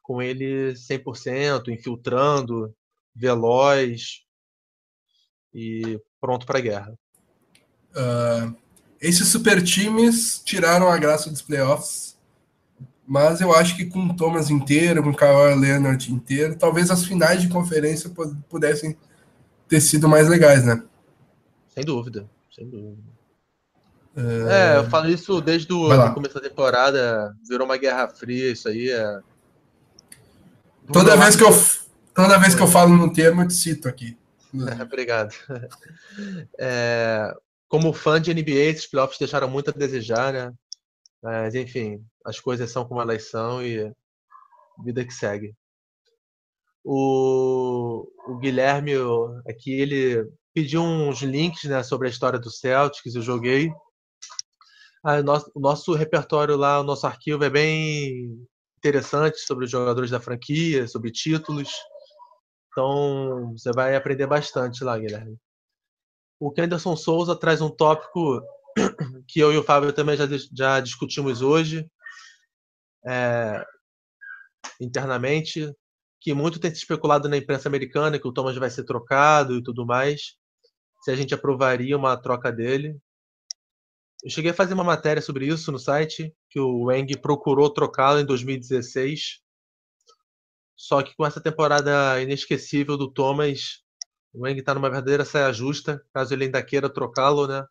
com ele 100%, infiltrando, veloz e pronto para a guerra. Uh, esses super times tiraram a graça dos playoffs, mas eu acho que com o Thomas inteiro, com o Kawhi Leonard inteiro, talvez as finais de conferência pudessem ter sido mais legais, né? Sem dúvida, sem dúvida. Uh... É, eu falo isso desde o começo da temporada, virou uma guerra fria, isso aí é. Toda vez, que eu, toda vez que eu falo no termo, eu te cito aqui. Obrigado. É, como fã de NBA, esses playoffs deixaram muito a desejar, né? Mas, enfim, as coisas são como elas são e vida que segue. O, o Guilherme aqui, ele pediu uns links né, sobre a história do Celtics, eu joguei. Ah, nosso, o nosso repertório lá, o nosso arquivo é bem interessante sobre os jogadores da franquia, sobre títulos. Então, você vai aprender bastante lá, Guilherme. O Kenderson Souza traz um tópico que eu e o Fábio também já, já discutimos hoje, é, internamente, que muito tem se especulado na imprensa americana que o Thomas vai ser trocado e tudo mais, se a gente aprovaria uma troca dele. Eu cheguei a fazer uma matéria sobre isso no site, que o Wang procurou trocá-lo em 2016, só que com essa temporada inesquecível do Thomas, o Wang está numa verdadeira saia justa, caso ele ainda queira trocá-lo, né?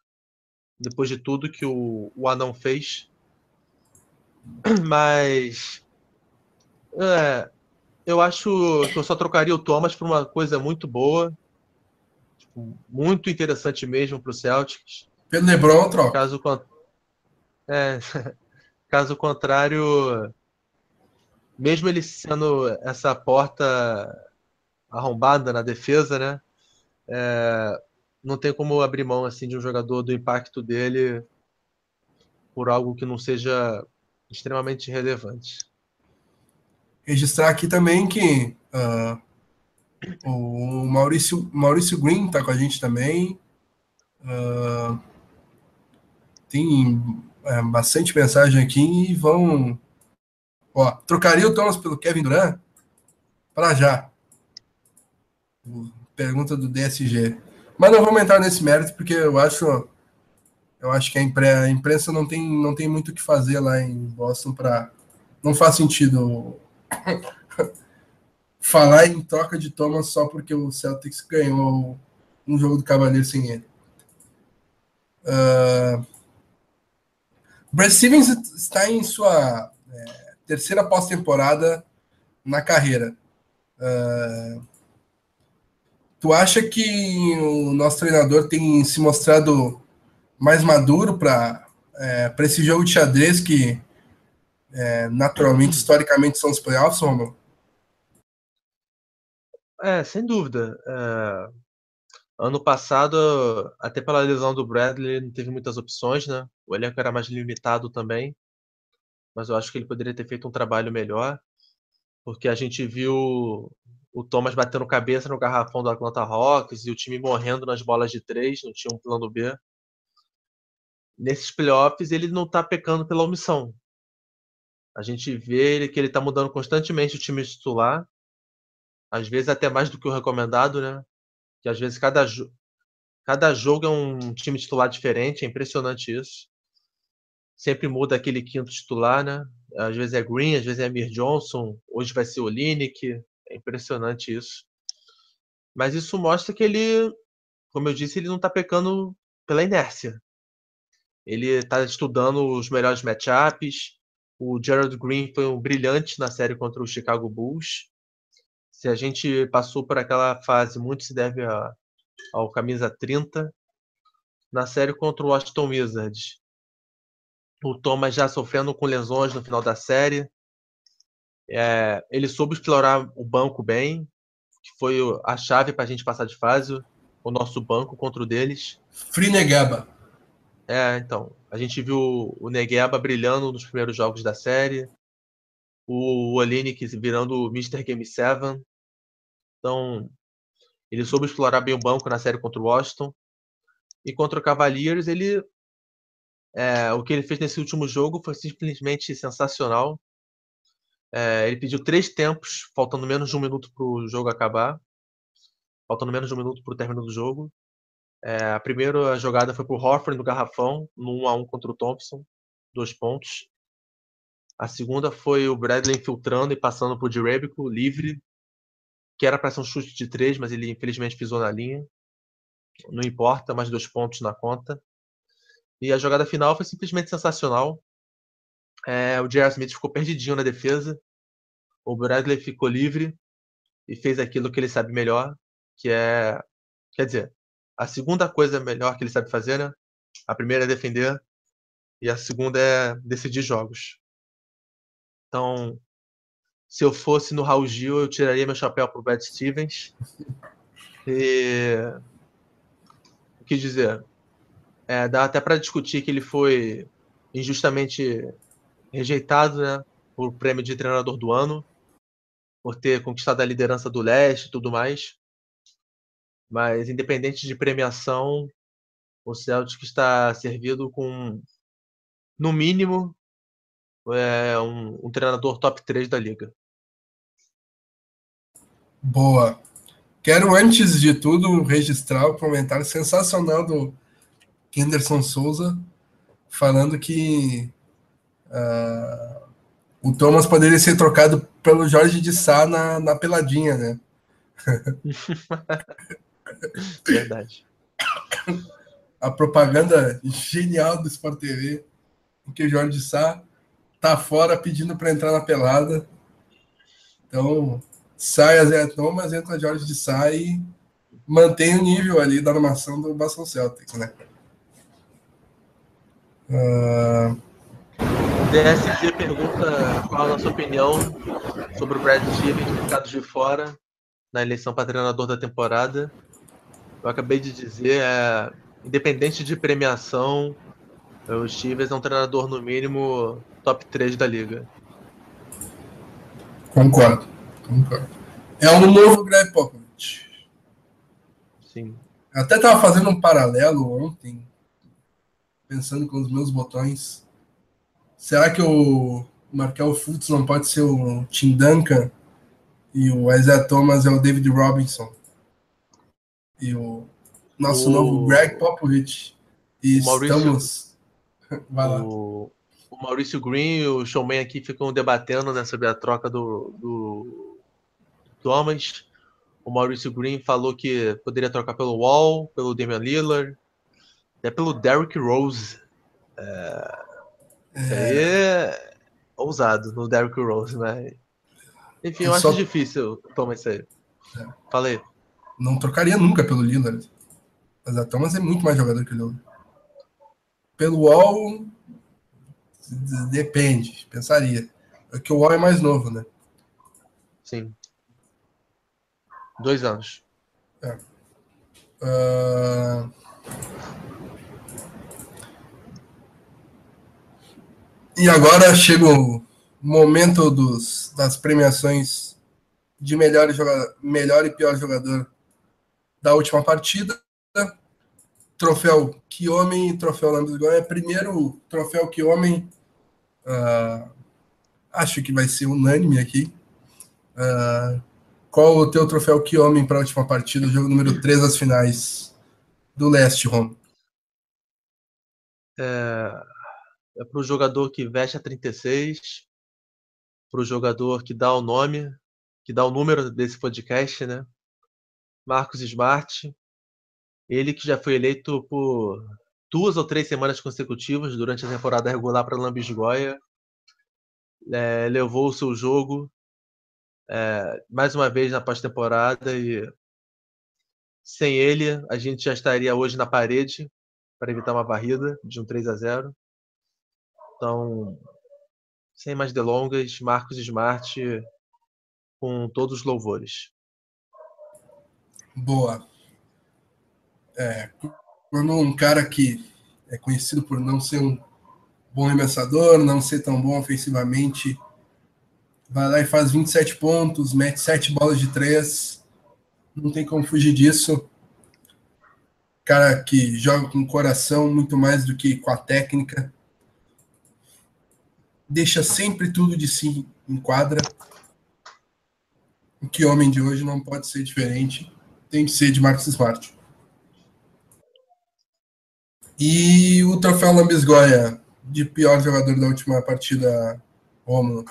Depois de tudo que o, o Anão fez. Mas. É, eu acho que eu só trocaria o Thomas por uma coisa muito boa. Tipo, muito interessante mesmo para o Celtics. Pelo LeBron, troca. Caso, é, caso contrário, mesmo ele sendo essa porta arrombada na defesa, né? é, não tem como abrir mão assim de um jogador do impacto dele por algo que não seja extremamente relevante. Registrar aqui também que uh, o Maurício, Maurício Green está com a gente também. Uh, tem é, bastante mensagem aqui e vão. Ó, trocaria o Thomas pelo Kevin Durant? Para já. Pergunta do DSG. Mas não vamos entrar nesse mérito, porque eu acho eu acho que a, impre, a imprensa não tem, não tem muito o que fazer lá em Boston para. Não faz sentido falar em troca de Thomas só porque o Celtics ganhou um jogo do Cavaleiro sem ele. Uh, Brad Stevens está em sua é, terceira pós-temporada na carreira. Uh, Tu acha que o nosso treinador tem se mostrado mais maduro para é, esse jogo de xadrez que é, naturalmente, historicamente, são os playoffs, Romulo? É, sem dúvida. É, ano passado, até pela lesão do Bradley, não teve muitas opções, né? O elenco era mais limitado também, mas eu acho que ele poderia ter feito um trabalho melhor, porque a gente viu o Thomas batendo cabeça no garrafão do Atlanta Hawks e o time morrendo nas bolas de três, não tinha um plano B. Nesses playoffs, ele não está pecando pela omissão. A gente vê que ele está mudando constantemente o time titular, às vezes até mais do que o recomendado, né? Que às vezes cada, jo cada jogo é um time titular diferente, é impressionante isso. Sempre muda aquele quinto titular, né? Às vezes é Green, às vezes é Amir Johnson, hoje vai ser o Linick, é impressionante isso. Mas isso mostra que ele, como eu disse, ele não está pecando pela inércia. Ele está estudando os melhores matchups. O Gerald Green foi um brilhante na série contra o Chicago Bulls. Se a gente passou por aquela fase, muito se deve a, ao camisa 30, na série contra o Washington Wizards. O Thomas já sofrendo com lesões no final da série. É, ele soube explorar o banco bem, que foi a chave para a gente passar de fase, o nosso banco contra o deles. Free Negaba. É, então. A gente viu o Negeba brilhando nos primeiros jogos da série. O Olinick virando o Mr. Game 7. Então, ele soube explorar bem o banco na série contra o Washington. E contra o Cavaliers, ele. É, o que ele fez nesse último jogo foi simplesmente sensacional. É, ele pediu três tempos, faltando menos de um minuto para o jogo acabar. Faltando menos de um minuto para o término do jogo. É, a primeira jogada foi para o Horford no garrafão, no 1 a 1 contra o Thompson, dois pontos. A segunda foi o Bradley infiltrando e passando para o Direbico, livre, que era para ser um chute de três, mas ele infelizmente pisou na linha. Não importa, mais dois pontos na conta. E a jogada final foi simplesmente sensacional. É, o J.R. Smith ficou perdidinho na defesa. O Bradley ficou livre e fez aquilo que ele sabe melhor, que é. Quer dizer, a segunda coisa melhor que ele sabe fazer, né? A primeira é defender e a segunda é decidir jogos. Então, se eu fosse no Raul Gil, eu tiraria meu chapéu pro Brad Stevens. E. O que dizer? É, dá até para discutir que ele foi injustamente rejeitado né, por prêmio de treinador do ano, por ter conquistado a liderança do leste e tudo mais. Mas, independente de premiação, o Celtic está servido com, no mínimo, é, um, um treinador top 3 da liga. Boa. Quero, antes de tudo, registrar o comentário sensacional do Henderson Souza, falando que Uh, o Thomas poderia ser trocado pelo Jorge de Sá na, na peladinha, né? Verdade. A propaganda genial do Sport TV, em que o Jorge de Sá tá fora pedindo para entrar na pelada. Então, sai a Zé Thomas, entra Jorge de Sá e mantém o nível ali da armação do Boston Celtics, né? Uh, DSG pergunta qual a nossa opinião sobre o Brad Stevens ficado de fora na eleição para treinador da temporada. Eu acabei de dizer, é, independente de premiação, o Stevens é um treinador no mínimo top 3 da liga. Concordo, concordo. É um novo Greg Popovich. Sim. Eu até estava fazendo um paralelo ontem, pensando com os meus botões Será que o Markel Fultz não pode ser o Tim Duncan e o Isaiah Thomas é o David Robinson? E o nosso o... novo Greg Popovich. E Maurício... estamos. Vai lá. O... o Maurício Green e o Showman aqui ficam debatendo né, sobre a troca do, do Thomas. O Maurício Green falou que poderia trocar pelo Wall, pelo Damian Lillard, até pelo Derrick Rose. É... Isso aí é ousado no Derrick Rose, mas. Enfim, eu, eu acho só... difícil tomar isso aí. É. Falei. Não trocaria nunca pelo Lillard. Mas a Thomas é muito mais jogador que o Lillard. Pelo Wall. Depende, pensaria. É que o Wall é mais novo, né? Sim. Dois anos. É. Uh... E agora chega o momento dos, das premiações de melhor, jogador, melhor e pior jogador da última partida. Troféu Que Homem e Troféu Lambisgoia. Primeiro troféu Que Homem, uh, acho que vai ser unânime aqui. Uh, qual o teu troféu Que Homem para a última partida, jogo número 3 das finais do Leste, Rom? É, é para o jogador que veste a 36, para o jogador que dá o nome, que dá o número desse podcast, né? Marcos Smart, ele que já foi eleito por duas ou três semanas consecutivas durante a temporada regular para Lambisgoia, é, levou o seu jogo é, mais uma vez na pós-temporada e Sem ele, a gente já estaria hoje na parede para evitar uma varrida de um 3 a 0. Então, sem mais delongas, Marcos Smart com todos os louvores. Boa. É, quando um cara que é conhecido por não ser um bom arremessador, não ser tão bom ofensivamente, vai lá e faz 27 pontos, mete 7 bolas de 3, não tem como fugir disso. Cara que joga com o coração muito mais do que com a técnica. Deixa sempre tudo de si em quadra. O que homem de hoje não pode ser diferente. Tem que ser de Marcos Smart. E o troféu Lambisgoia de pior jogador da última partida, Romulo.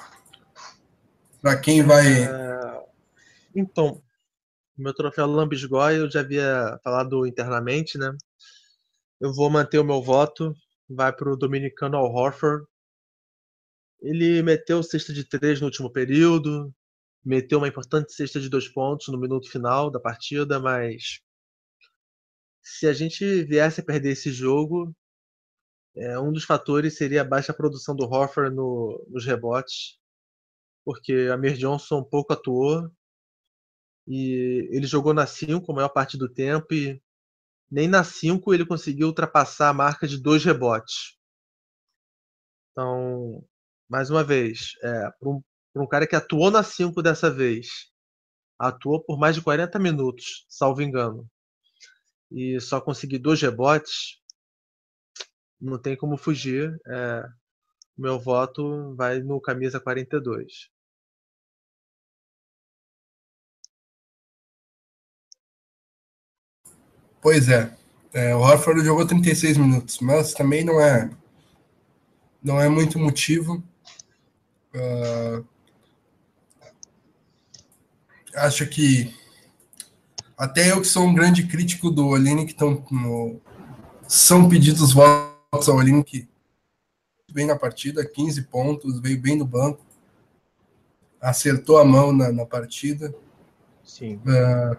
Para quem vai. É... Então, meu troféu Lambisgoia eu já havia falado internamente, né? Eu vou manter o meu voto. Vai para o dominicano Al Horford. Ele meteu cesta de três no último período, meteu uma importante cesta de dois pontos no minuto final da partida, mas se a gente viesse a perder esse jogo, é, um dos fatores seria a baixa produção do Hoffer no, nos rebotes, porque a Mer Johnson pouco atuou e ele jogou na 5 a maior parte do tempo e nem na 5 ele conseguiu ultrapassar a marca de dois rebotes. Então, mais uma vez, é, para um, um, cara que atuou na 5 dessa vez, atuou por mais de 40 minutos, salvo engano, e só conseguir dois rebotes, não tem como fugir. É, meu voto vai no camisa 42. Pois é. é o Horford jogou 36 minutos, mas também não é não é muito motivo. Uh, acho que até eu que sou um grande crítico do Olini, que estão são pedidos votos ao Olini, que bem na partida, 15 pontos, veio bem no banco, acertou a mão na, na partida. Sim. Uh,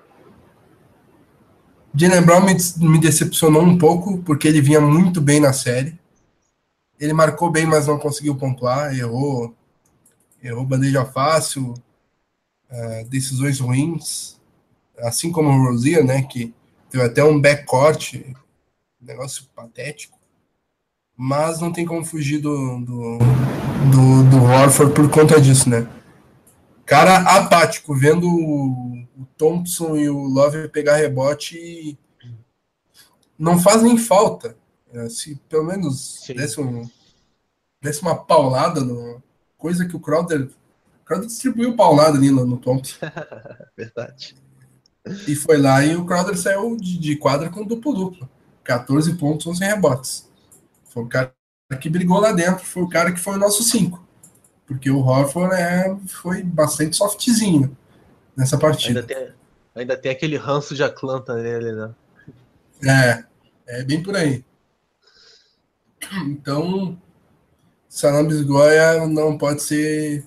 Jalen Brown me, me decepcionou um pouco, porque ele vinha muito bem na série. Ele marcou bem, mas não conseguiu pontuar, errou, errou bandeja fácil, uh, decisões ruins assim como o Rosier, né, que teve até um backcourt, negócio patético, mas não tem como fugir do, do, do, do Horford por conta disso, né. Cara apático, vendo o, Thompson e o Love pegar rebote não faz nem falta. É, se pelo menos desse, um, desse uma paulada, no, coisa que o Crowder, o Crowder distribuiu paulada ali no, no Thompson. Verdade. E foi lá e o Crowder saiu de, de quadra com duplo-duplo. 14 pontos, 11 rebotes. Foi o cara que brigou lá dentro, foi o cara que foi o nosso 5. Porque o Horford é, foi bastante softzinho nessa partida. Ainda tem, ainda tem aquele ranço de Atlanta nele, né? É, é bem por aí. Então, Salambis Goya não pode ser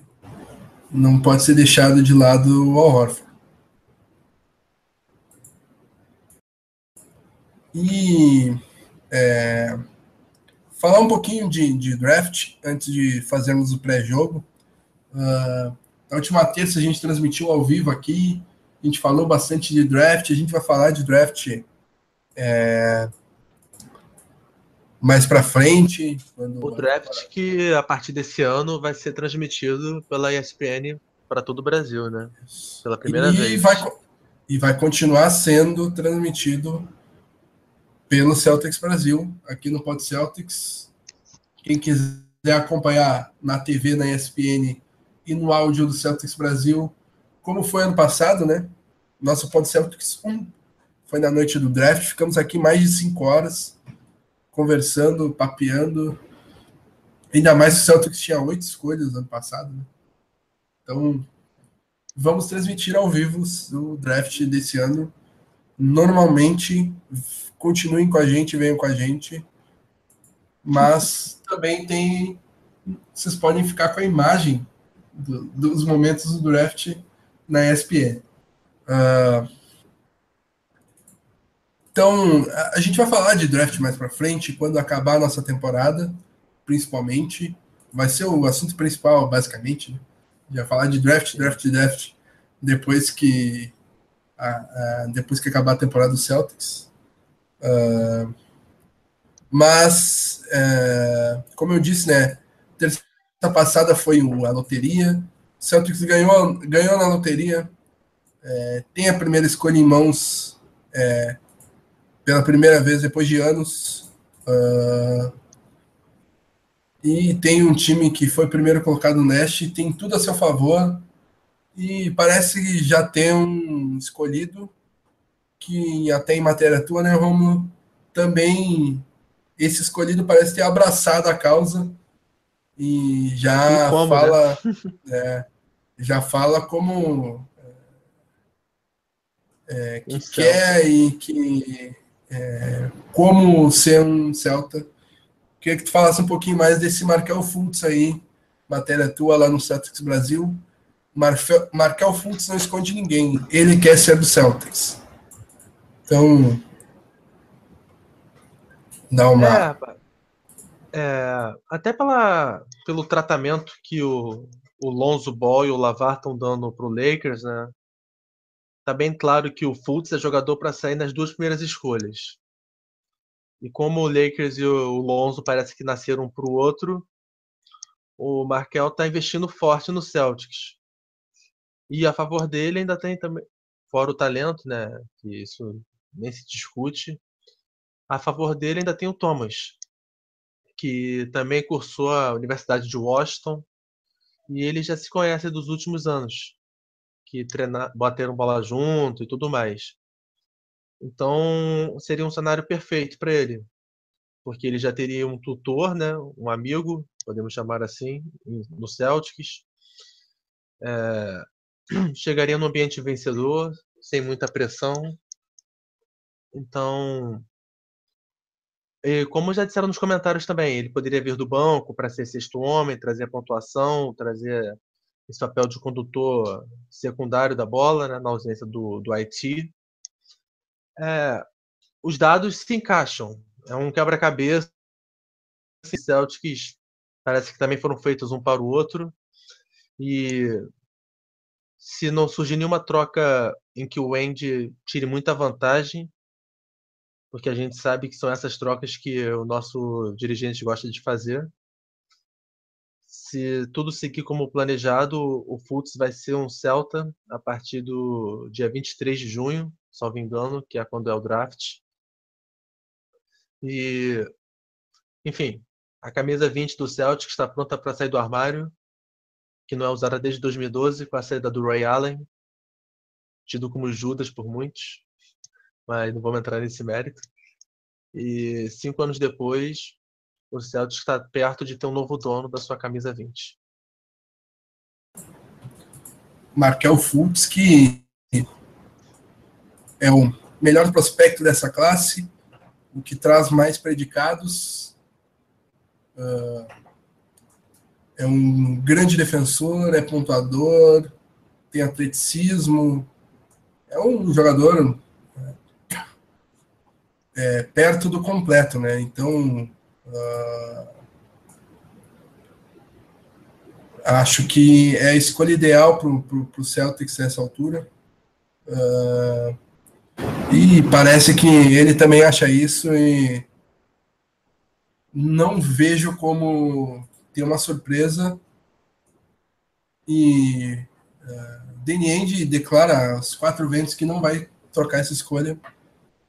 não pode ser deixado de lado o Al Horford. E é, falar um pouquinho de, de, draft antes de fazermos o pré-jogo. Uh, na última terça a gente transmitiu ao vivo aqui, a gente falou bastante de draft, a gente vai falar de draft é, mais para frente. o draft que a partir desse ano vai ser transmitido pela ESPN para todo o Brasil, né? Pela primeira e vez. Vai, e vai continuar sendo transmitido pelo Celtics Brasil, aqui no Pod Celtics. Quem quiser acompanhar na TV, na ESPN e no áudio do Celtics Brasil, como foi ano passado, né? Nosso Pod Celtics 1 foi na noite do draft. Ficamos aqui mais de cinco horas conversando, papeando. Ainda mais que o Celtics tinha oito escolhas ano passado, né? Então, vamos transmitir ao vivo o draft desse ano. Normalmente continuem com a gente, venham com a gente. Mas também tem. Vocês podem ficar com a imagem do, dos momentos do draft na ESPN. Uh, Então, a gente vai falar de draft mais para frente, quando acabar a nossa temporada, principalmente. Vai ser o assunto principal, basicamente. Né? Já falar de draft, draft, draft, depois que, a, a, depois que acabar a temporada do Celtics. Uh, mas, é, como eu disse, né? Terça passada foi a loteria. Celtics ganhou, ganhou na loteria. É, tem a primeira escolha em mãos. É, pela primeira vez depois de anos. Uh, e tem um time que foi primeiro colocado no Neste, tem tudo a seu favor. E parece que já tem um escolhido que até em matéria tua, né, Romulo? Também esse escolhido parece ter abraçado a causa e já e como, né? fala né? é, já fala como é, que um quer e que é, como ser um Celta. Queria que tu falasse um pouquinho mais desse Markel Fultz aí, matéria tua lá no Celtics Brasil. Markel Fultz não esconde ninguém, ele quer ser do Celtics. Então, dá uma... É, é, até pela, pelo tratamento que o, o Lonzo Ball e o Lavar estão dando para o Lakers, né? Tá bem claro que o Fultz é jogador para sair nas duas primeiras escolhas. E como o Lakers e o Lonzo parece que nasceram para o outro, o Markel está investindo forte no Celtics. E a favor dele ainda tem também, fora o talento, né, que isso nem se discute, a favor dele ainda tem o Thomas, que também cursou a Universidade de Washington, e ele já se conhece dos últimos anos que treinar, bateram bola junto e tudo mais. Então, seria um cenário perfeito para ele, porque ele já teria um tutor, né, um amigo, podemos chamar assim, no Celtics. É, chegaria num ambiente vencedor, sem muita pressão. Então, como já disseram nos comentários também, ele poderia vir do banco para ser sexto homem, trazer pontuação, trazer esse papel de condutor secundário da bola, né, na ausência do, do Haiti. É, os dados se encaixam. É um quebra-cabeça. Celtics parece que também foram feitos um para o outro. E se não surgir nenhuma troca em que o Wendy tire muita vantagem, porque a gente sabe que são essas trocas que o nosso dirigente gosta de fazer, se tudo seguir como planejado, o Fultz vai ser um Celta a partir do dia 23 de junho, salvo engano, que é quando é o draft. E, enfim, a camisa 20 do Celtic está pronta para sair do armário, que não é usada desde 2012, com a saída do Ray Allen, tido como Judas por muitos, mas não vamos entrar nesse mérito. E cinco anos depois, o Celtics está perto de ter um novo dono da sua camisa 20. Markel Fultz, que é o melhor prospecto dessa classe, o que traz mais predicados. Uh, é um grande defensor, é pontuador, tem atleticismo, é um jogador é, perto do completo, né? Então, Uh, acho que é a escolha ideal para o Celtics nessa altura. Uh, e parece que ele também acha isso e não vejo como ter uma surpresa. E uh, Danny declara aos quatro ventos que não vai trocar essa escolha,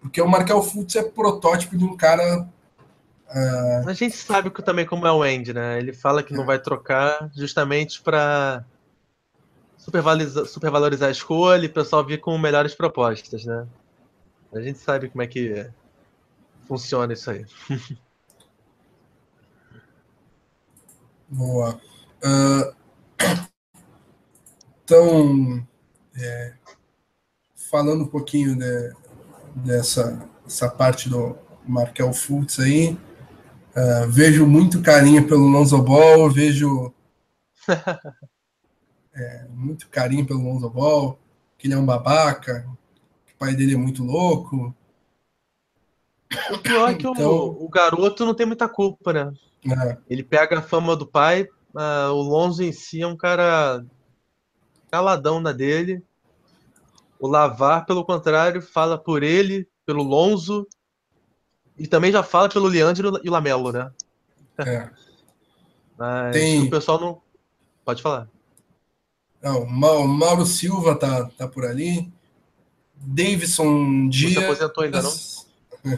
porque o Markel Fultz é protótipo de um cara. A gente sabe que, também como é o Andy, né? Ele fala que não vai trocar justamente para supervalorizar, supervalorizar a escolha e o pessoal vir com melhores propostas, né? A gente sabe como é que funciona isso aí. Boa. Uh, então, é, falando um pouquinho de, dessa essa parte do Markel Fultz aí, Uh, vejo muito carinho pelo Lonzo Ball, vejo é, muito carinho pelo Lonzo Ball, que ele é um babaca, que o pai dele é muito louco. O pior é que então, o, o, garoto não tem muita culpa, né? É. Ele pega a fama do pai, uh, o Lonzo em si é um cara caladão na dele. O Lavar, pelo contrário, fala por ele, pelo Lonzo, e também já fala pelo Leandro e o Lamelo, né? É. Mas Tem... o pessoal não. Pode falar. Não, o Mauro Silva tá, tá por ali. Davidson Dias. Você aposentou ainda, não?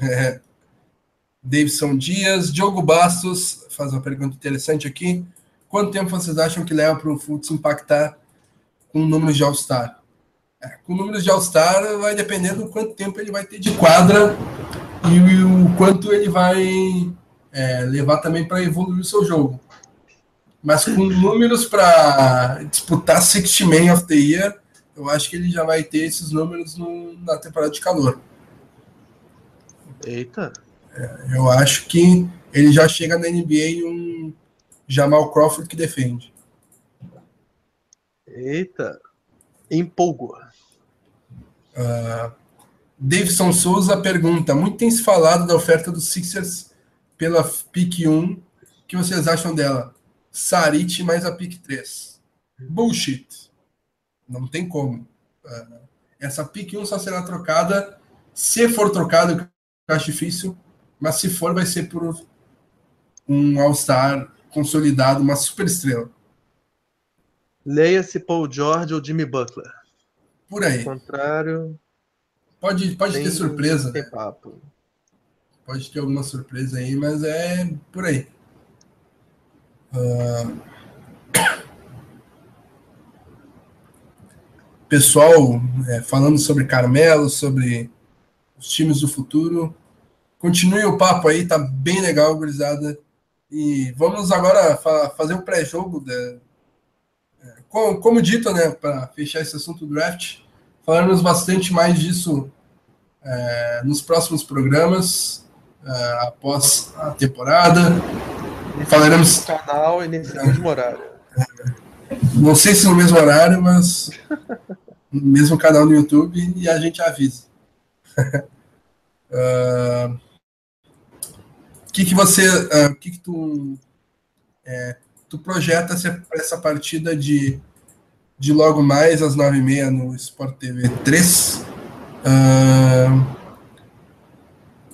É. Davidson Dias. Diogo Bastos faz uma pergunta interessante aqui. Quanto tempo vocês acham que leva para o Fultz impactar com números de All-Star? É, com números de All-Star vai depender do quanto tempo ele vai ter de quadra e o quanto ele vai é, levar também para evoluir o seu jogo. Mas com números para disputar 60 Man of the Year, eu acho que ele já vai ter esses números no, na temporada de calor. Eita! É, eu acho que ele já chega na NBA um Jamal Crawford que defende. Eita! Empolgou. Uh, Davidson Souza pergunta: muito tem se falado da oferta dos Sixers pela pick 1. O que vocês acham dela? Sarit mais a pick 3. Bullshit. Não tem como. Uh, essa pick 1 só será trocada se for trocada, eu acho difícil, mas se for, vai ser por um All-Star consolidado, uma super estrela. Leia-se Paul George ou Jimmy Butler. Por aí. Ao contrário. Pode, pode tem, ter surpresa. Tem papo. Pode ter alguma surpresa aí, mas é por aí. Uh... Pessoal, é, falando sobre Carmelo, sobre os times do futuro. Continue o papo aí, tá bem legal, gurizada. E vamos agora fa fazer o pré-jogo. É, como, como, dito, né, para fechar esse assunto do draft, falaremos bastante mais disso é, nos próximos programas, é, após a temporada. Nesse falaremos. canal e nesse mesmo horário. Não sei se no mesmo horário, mas no mesmo canal no YouTube e a gente avisa. uh, que que você, uh, que que tu, é, tu projeta para essa partida de, de logo mais às nove e meia no Sport TV 3? Uh,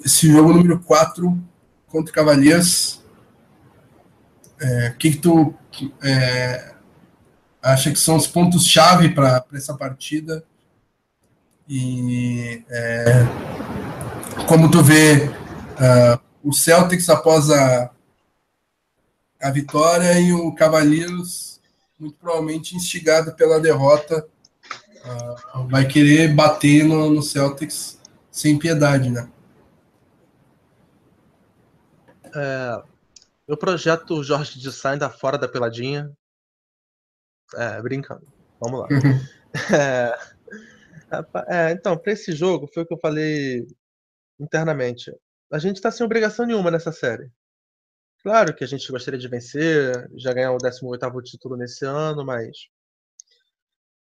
esse jogo número 4 contra Cavaliers. É, que, que tu é, acha que são os pontos-chave para essa partida? E é, como tu vê uh, o Celtics após a, a vitória e o Cavaleiros, muito provavelmente instigado pela derrota, uh, vai querer bater no, no Celtics sem piedade, né? É, eu projeto o Jorge de Sainz da fora da peladinha. É, brincando. Vamos lá. é, é, então, para esse jogo, foi o que eu falei internamente. A gente está sem obrigação nenhuma nessa série. Claro que a gente gostaria de vencer, já ganhar o 18º título nesse ano, mas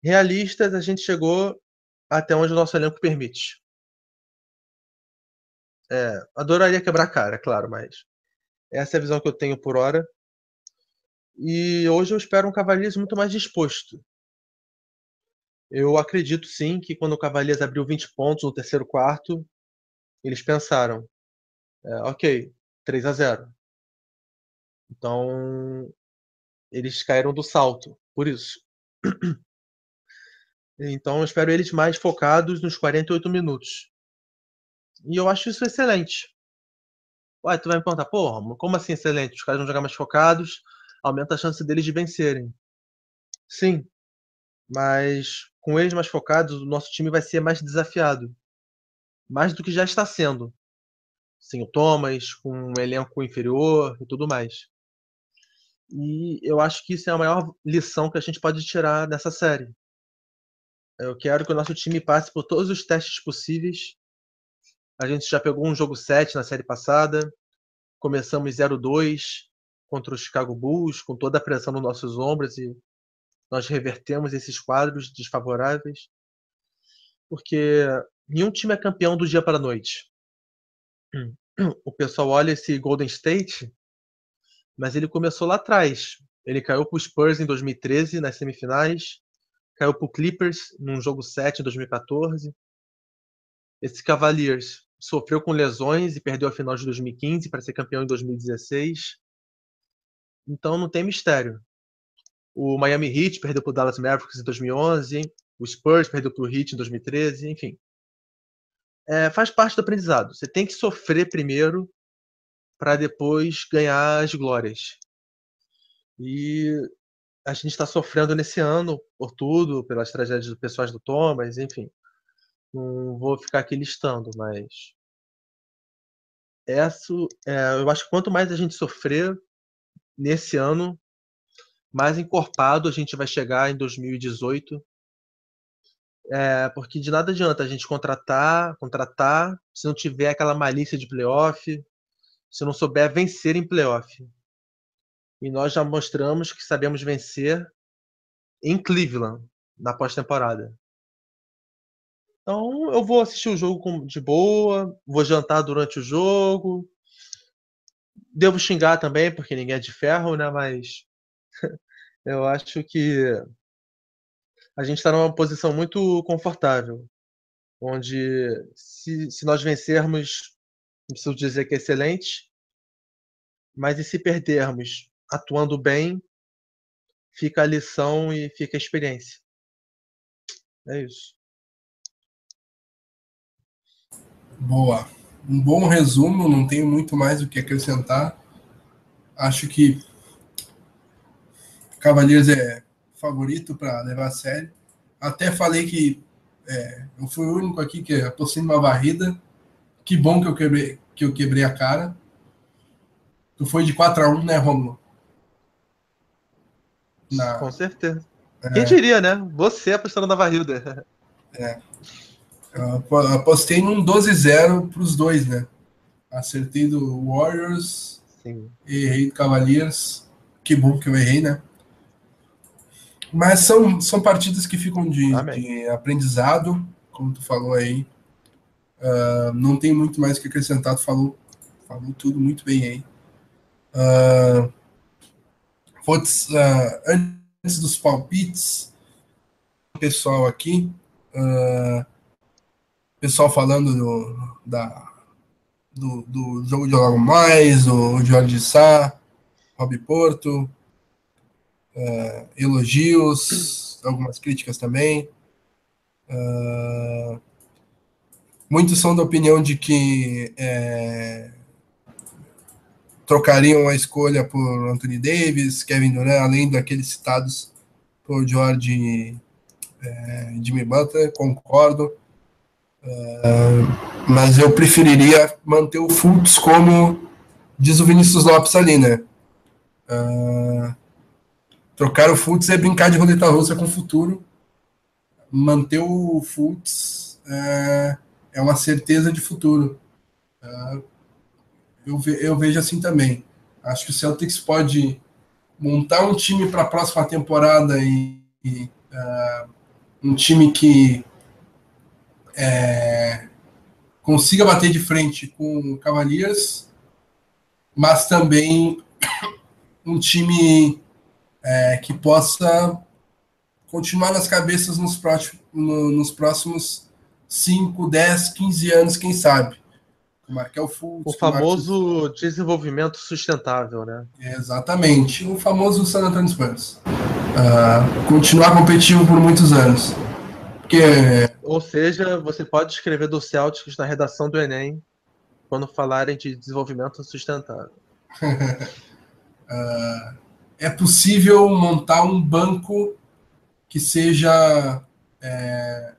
realistas, a gente chegou até onde o nosso elenco permite. É, adoraria quebrar cara, claro, mas essa é a visão que eu tenho por hora. E hoje eu espero um Cavaliers muito mais disposto. Eu acredito sim que quando o Cavaliers abriu 20 pontos no terceiro quarto, eles pensaram, é, ok, 3 a 0. Então, eles caíram do salto, por isso. Então, eu espero eles mais focados nos 48 minutos. E eu acho isso excelente. Ué, tu vai me perguntar, porra, como assim excelente? Os caras vão jogar mais focados, aumenta a chance deles de vencerem. Sim, mas com eles mais focados, o nosso time vai ser mais desafiado mais do que já está sendo. Sem o Thomas, com um elenco inferior e tudo mais. E eu acho que isso é a maior lição que a gente pode tirar dessa série. Eu quero que o nosso time passe por todos os testes possíveis. A gente já pegou um jogo 7 na série passada. Começamos 0-2 contra o Chicago Bulls, com toda a pressão nos nossos ombros e nós revertemos esses quadros desfavoráveis. Porque nenhum time é campeão do dia para a noite. o pessoal olha esse Golden State, mas ele começou lá atrás. Ele caiu para o Spurs em 2013, nas semifinais. Caiu para o Clippers num jogo 7 em 2014. Esse Cavaliers sofreu com lesões e perdeu a final de 2015 para ser campeão em 2016. Então não tem mistério. O Miami Heat perdeu para o Dallas Mavericks em 2011, o Spurs perdeu para o Heat em 2013, enfim. É, faz parte do aprendizado. Você tem que sofrer primeiro para depois ganhar as glórias. E a gente está sofrendo nesse ano por tudo, pelas tragédias pessoais do Thomas, enfim. Não vou ficar aqui listando, mas essa, é, eu acho que quanto mais a gente sofrer nesse ano, mais encorpado a gente vai chegar em 2018. É, porque de nada adianta a gente contratar, contratar, se não tiver aquela malícia de playoff, se não souber vencer em playoff. E nós já mostramos que sabemos vencer em Cleveland na pós-temporada. Então eu vou assistir o jogo de boa, vou jantar durante o jogo. Devo xingar também, porque ninguém é de ferro, né? Mas eu acho que a gente está numa posição muito confortável, onde se, se nós vencermos, não preciso dizer que é excelente, mas e se perdermos atuando bem, fica a lição e fica a experiência. É isso. Boa. Um bom resumo, não tenho muito mais o que acrescentar. Acho que Cavaleiros é favorito para levar a sério. Até falei que é, eu fui o único aqui que apostei numa varrida. Que bom que eu quebrei, que eu quebrei a cara. Tu foi de 4 a 1 né, Romulo? Na... Com certeza. É... Quem diria, né? Você apostando na varrida. É. Apostei num 12-0 para os dois, né? Acertei do Warriors, Sim. errei do Cavaliers. Que bom que eu errei, né? Mas são, são partidas que ficam de, de aprendizado, como tu falou aí. Uh, não tem muito mais que acrescentar, falou, falou tudo muito bem aí. Uh, putz, uh, antes dos palpites, pessoal aqui, uh, pessoal falando do, da, do, do jogo de logo mais, o Jorge Sá, Rob Porto, uh, elogios, algumas críticas também. Uh, muitos são da opinião de que é, trocariam a escolha por Anthony Davis, Kevin Durant, além daqueles citados por George é, Jimmy Butler, concordo. Uh, mas eu preferiria manter o Fultz como diz o Vinícius Lopes ali, né? Uh, trocar o Fultz é brincar de roleta russa com o futuro. Manter o Fultz uh, é uma certeza de futuro. Uh, eu, ve eu vejo assim também. Acho que o Celtics pode montar um time para a próxima temporada e, e um time que é, consiga bater de frente com o Cavaliers, mas também um time é, que possa continuar nas cabeças nos, nos próximos 5, 10, 15 anos, quem sabe. O Markel Fultz, o famoso Marcos... desenvolvimento sustentável, né? exatamente, o famoso San Antonio Spurs. Uh, continuar competitivo por muitos anos. Porque... Ou seja, você pode escrever do Celtics na redação do Enem quando falarem de desenvolvimento sustentável. uh, é possível montar um banco que seja é,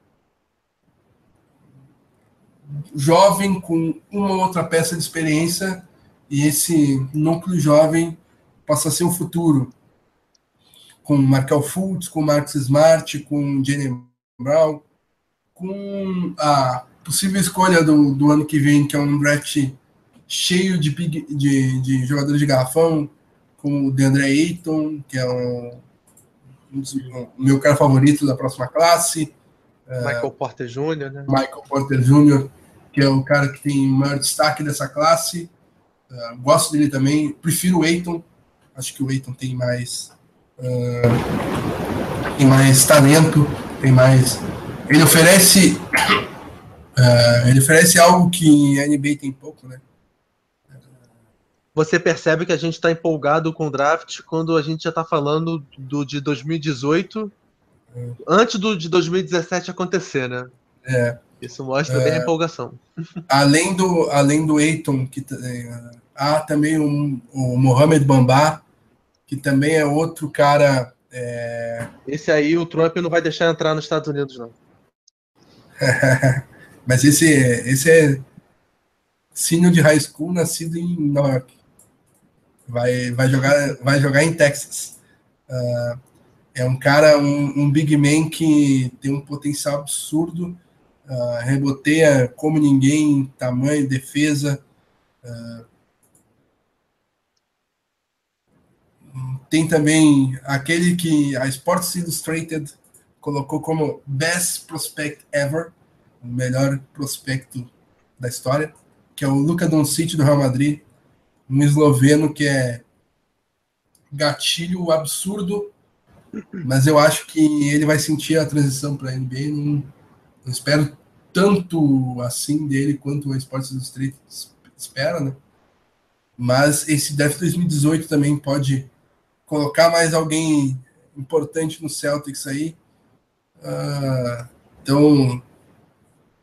jovem com uma ou outra peça de experiência e esse núcleo jovem possa ser o futuro com Markel Fultz, com Marcos Smart, com Jenny Brown, com a possível escolha do, do ano que vem, que é um draft cheio de, de, de jogadores de garrafão, como o DeAndre Ayton, que é um, um, um, meu cara favorito da próxima classe. Michael uh, Porter Jr., né? Michael Porter Jr., que é o cara que tem o maior destaque dessa classe. Uh, gosto dele também. Prefiro o Eiton. Acho que o Eiton tem mais. Uh, tem mais talento, tem mais. Ele oferece. Uh, ele oferece algo que a NBA tem pouco, né? Você percebe que a gente está empolgado com o draft quando a gente já está falando do de 2018, é. antes do de 2017 acontecer, né? É. Isso mostra é, bem a empolgação. Além do, além do Eiton, que é, há também um, o Mohamed Bambá, que também é outro cara. É... Esse aí o Trump não vai deixar entrar nos Estados Unidos, não. Mas esse, esse é senior de high school nascido em Nova York. Vai, vai, jogar, vai jogar em Texas. Uh, é um cara, um, um, big man que tem um potencial absurdo, uh, reboteia como ninguém, tamanho, defesa. Uh, tem também aquele que a Sports Illustrated colocou como Best Prospect Ever, o melhor prospecto da história, que é o Luca Doncic do Real Madrid, um esloveno que é gatilho absurdo, mas eu acho que ele vai sentir a transição para a NBA. Não, não, espero tanto assim dele quanto o Sports Illustrated espera, né? Mas esse draft 2018 também pode colocar mais alguém importante no Celtics aí. Uh, então,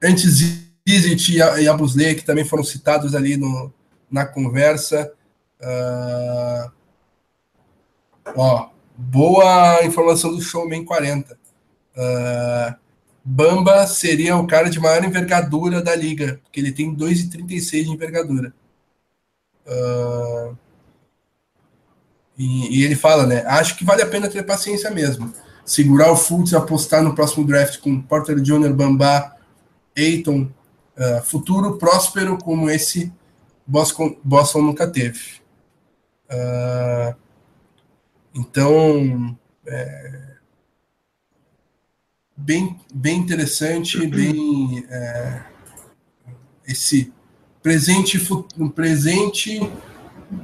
antes Zizit e Abusley, que também foram citados ali no, na conversa. Uh, ó, boa informação do Showman 40. Uh, Bamba seria o cara de maior envergadura da liga, porque ele tem 2,36 de envergadura. Uh, e, e, ele fala, né? Acho que vale a pena ter paciência mesmo. Segurar o Fultz apostar no próximo draft com Porter Jr., Bamba, Aiton, uh, futuro próspero como esse Boston, Boston nunca teve. Uh, então, é, bem, bem interessante, bem é, esse presente, um presente,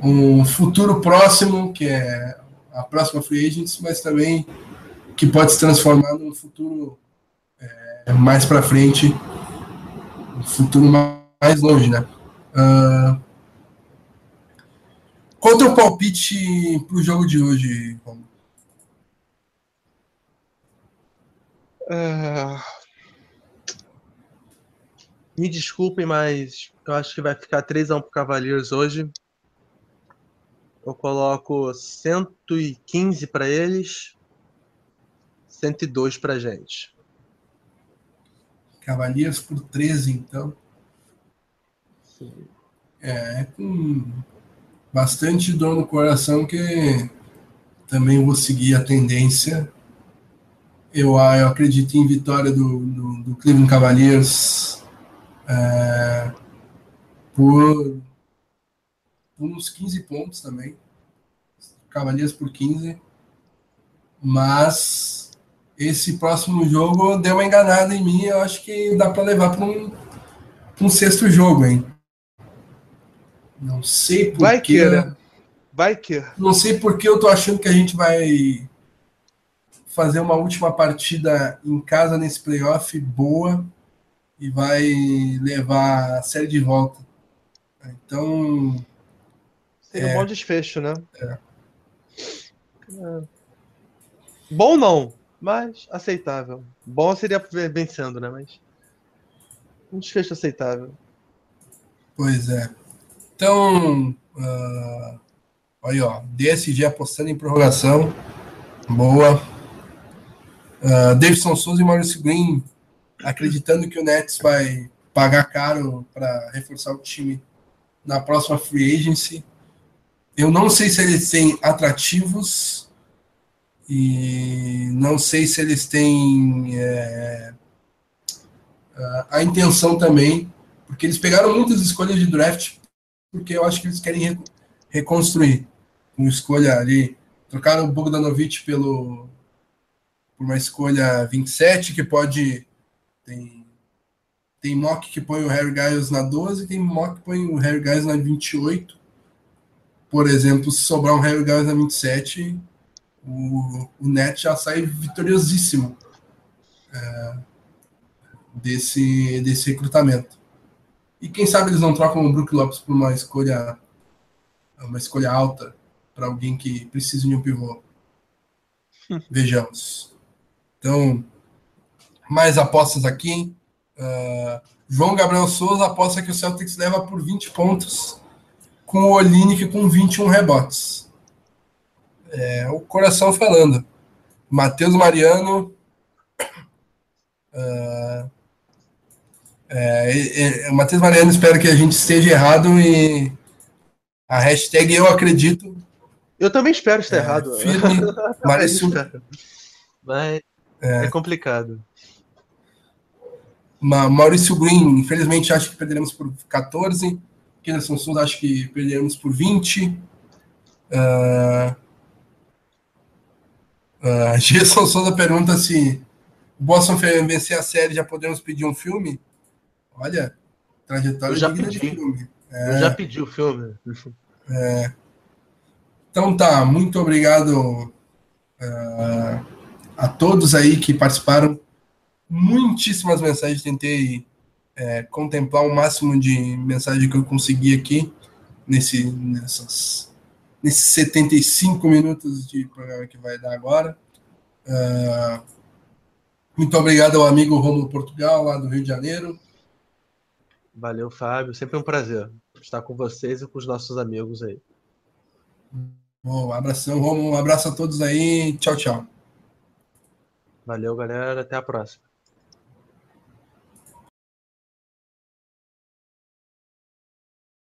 um futuro próximo, que é a próxima free agents, mas também que pode se transformar num futuro é, mais para frente, um futuro mais longe, né? Uh, qual o teu palpite para o jogo de hoje, Romulo? Uh, me desculpem, mas eu acho que vai ficar 3x1 para Cavaliers hoje. Eu coloco 115 para eles, 102 para gente. Cavaliers por 13, então. É, é, com bastante dor no coração que também vou seguir a tendência. Eu, eu acredito em vitória do, do, do Cleveland Cavaliers é, por, uns 15 pontos também. Cavaliers por 15. Mas esse próximo jogo deu uma enganada em mim. Eu acho que dá para levar para um, um sexto jogo, hein? Não sei por Vai que, né? Vai que. Não sei por que eu tô achando que a gente vai fazer uma última partida em casa nesse playoff boa e vai levar a série de volta. Então. Seria é, um bom desfecho, né? É. É. Bom não, mas aceitável. Bom seria vencendo, né? Mas um desfecho aceitável. Pois é. Então, uh, aí, ó, DSG apostando em prorrogação. Boa. Uh, Davidson Souza e Maurício Green acreditando que o Nets vai pagar caro para reforçar o time na próxima free agency. Eu não sei se eles têm atrativos e não sei se eles têm é, a intenção também, porque eles pegaram muitas escolhas de draft porque eu acho que eles querem re reconstruir. Uma escolha ali. Trocaram o Bogdanovich pelo, por uma escolha 27, que pode. Tem, Tem mock que põe o Harry Giles na 12, tem mock que põe o Harry Giles na 28. Por exemplo, se sobrar um Harry Giles na 27, o, o Net já sai vitoriosíssimo é, desse, desse recrutamento. E quem sabe eles não trocam o Brook Lopes por uma escolha uma escolha alta para alguém que precisa de um pivô. Vejamos. Então, mais apostas aqui. Uh, João Gabriel Souza aposta que o Celtics leva por 20 pontos, com o Olinick com 21 rebotes. É o coração falando. Matheus Mariano. Uh, é, é, Matheus Mariano espera que a gente esteja errado e a hashtag eu acredito. Eu também espero estar é, errado. Firme, Maurício, Mas é, é complicado. Maurício Green, infelizmente, acho que perderemos por 14. Kenderson Souza, acho que perderemos por 20. Uh, uh, Gerson Souza pergunta se o Boston vencer a série já podemos pedir um filme. Olha, trajetória já digna pedi. de filme. É, Eu já pedi o filme. É, então tá, muito obrigado uh, a todos aí que participaram muitíssimas mensagens, tentei é, contemplar o máximo de mensagens que eu consegui aqui nesse, nessas, nesses 75 minutos de programa que vai dar agora. Uh, muito obrigado ao amigo Romulo Portugal, lá do Rio de Janeiro. Valeu, Fábio. Sempre um prazer estar com vocês e com os nossos amigos aí. Bom, um abração, Romulo. Um abraço a todos aí. Tchau, tchau. Valeu, galera. Até a próxima.